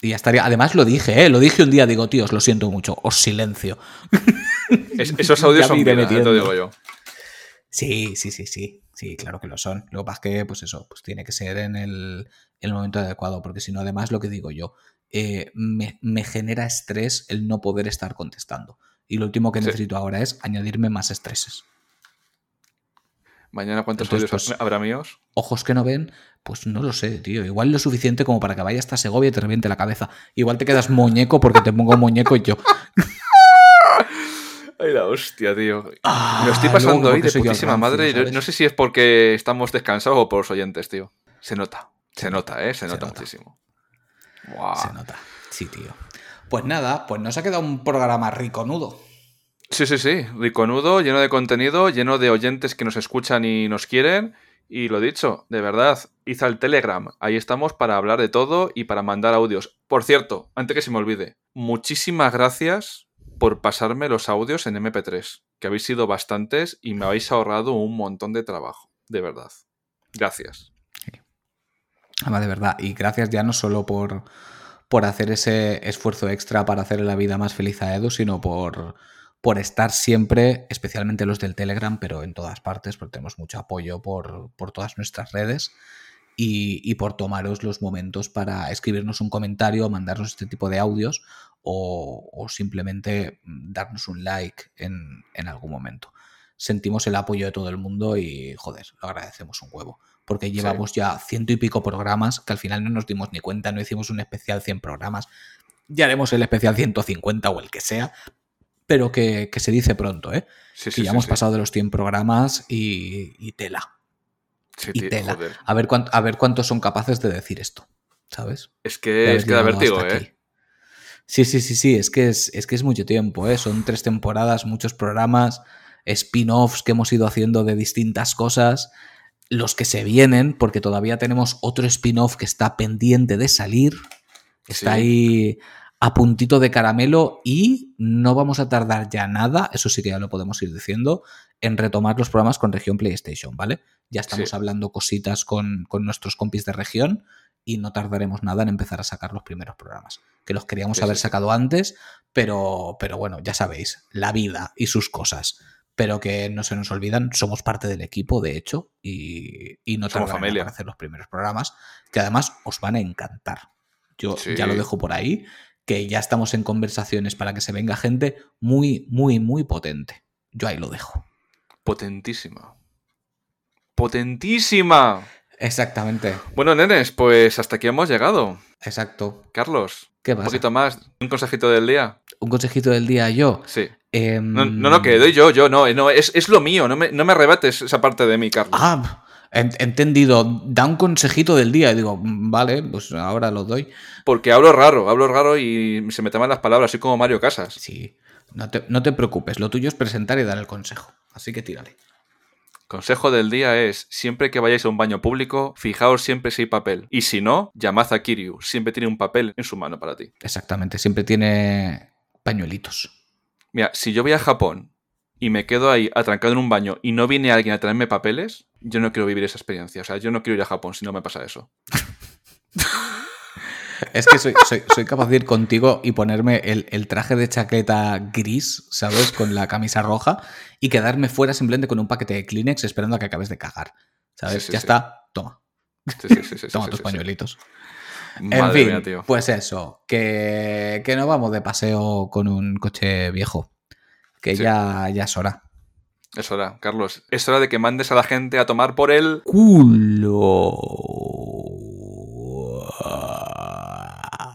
Y ya estaría. Además lo dije, ¿eh? Lo dije un día, digo, tío, os lo siento mucho, os silencio. Es- esos audios son ya te digo yo. Sí, sí, sí, sí. Sí, claro que lo son. Lo que pasa es que, pues eso, pues tiene que ser en el, en el momento adecuado, porque si no, además, lo que digo yo, eh, me, me genera estrés el no poder estar contestando. Y lo último que Sí. necesito ahora es añadirme más estreses. Mañana, ¿cuántos Entonces, pues, habrá míos? Ojos que no ven, pues no lo sé, tío. Igual lo suficiente como para que vaya hasta Segovia y te reviente la cabeza. Igual te quedas muñeco porque te pongo muñeco y yo. Ay, la hostia, tío. Ah, Me estoy luego pasando hoy de putísima madre. No sé si es porque estamos descansados o por los oyentes, tío. Se nota. Se nota, ¿eh? Se, nota, muchísimo. Se nota. Sí, tío. Pues nada, pues nos ha quedado un programa rico nudo. Sí, sí, sí. Riconudo, lleno de contenido, lleno de oyentes que nos escuchan y nos quieren. Y lo dicho, de verdad, hice el Telegram. Ahí estamos para hablar de todo y para mandar audios. Por cierto, antes que se me olvide, muchísimas gracias por pasarme los audios en MP3, que habéis sido bastantes y me habéis ahorrado un montón de trabajo. De verdad. Gracias. Además, de verdad. Y gracias ya no solo por, por hacer ese esfuerzo extra para hacer la vida más feliz a Edu, sino por, por estar siempre, especialmente los del Telegram, pero en todas partes, porque tenemos mucho apoyo por, por todas nuestras redes. Y, y por tomaros los momentos para escribirnos un comentario, mandarnos este tipo de audios o, o simplemente darnos un like en, en algún momento. Sentimos el apoyo de todo el mundo y, joder, lo agradecemos un huevo. Porque llevamos ya ciento y pico programas que al final no nos dimos ni cuenta, no hicimos un especial 100 programas. Ya haremos el especial 150 o el que sea. pero que, que se dice pronto, ¿eh? Sí, que sí, ya hemos pasado de los 100 programas y, y tela. Sí, y tío, tela. joder. A ver, cuánto- a ver cuántos son capaces de decir esto, ¿sabes? Es que es que da vértigo, ¿eh? aquí. Sí, sí, sí, sí, es que es, es que es mucho tiempo, ¿eh? Son tres temporadas, muchos programas, spin-offs que hemos ido haciendo de distintas cosas, los que se vienen, porque todavía tenemos otro spin-off que está pendiente de salir, está Sí. ahí a puntito de caramelo y no vamos a tardar ya nada, eso sí que ya lo podemos ir diciendo, en retomar los programas con región PlayStation, ¿vale? Ya estamos Sí. hablando cositas con, con nuestros compis de región y no tardaremos nada en empezar a sacar los primeros programas. Que los queríamos Sí, haber sí, sacado antes, pero, pero bueno, ya sabéis, la vida y sus cosas. Pero que no se nos olvidan, somos parte del equipo, de hecho, y, y no Somos familia. aparecer los primeros programas, que además os van a encantar. Yo Sí. ya lo dejo por ahí, que ya estamos en conversaciones para que se venga gente muy, muy, muy potente. Yo ahí lo dejo. Potentísima. Potentísima. Exactamente. Bueno, nenes, pues hasta aquí hemos llegado. Exacto. Carlos, ¿Qué un pasa? poquito más. Un consejito del día. Un consejito del día yo. Sí. Em, No, no, no, que doy yo, yo, no, eh, no es, es lo mío, no me, no me arrebates esa parte de mí, Carlos. Ah, en- entendido. Da un consejito del día. Y digo, "Mm, vale, pues ahora lo doy. Porque hablo raro, hablo raro y se me toman las palabras, soy como Mario Casas. Sí. No te, no te preocupes, lo tuyo es presentar y dar el consejo. Así que tírale. Consejo del día es, siempre que vayáis a un baño público, fijaos siempre si hay papel. Y si no, llamad a Kiryu, siempre tiene un papel en su mano para ti. Exactamente, siempre tiene pañuelitos. Mira, si yo voy a Japón y me quedo ahí atrancado en un baño y no viene alguien a traerme papeles, yo no quiero vivir esa experiencia. O sea, yo no quiero ir a Japón si no me pasa eso. Es que soy, soy- soy capaz de ir contigo y ponerme el, el traje de chaqueta gris, ¿sabes? Con la camisa roja y quedarme fuera simplemente con un paquete de Kleenex esperando a que acabes de cagar. ¿Sabes? Sí, sí, ya sí. está, toma. Toma tus sí, pañuelitos. en Madre fin, mía, tío. pues eso, que, que no vamos de paseo con un coche viejo. Que Sí. ya, ya es hora. Es hora, Carlos. Es hora de que mandes a la gente a tomar por el... Culo.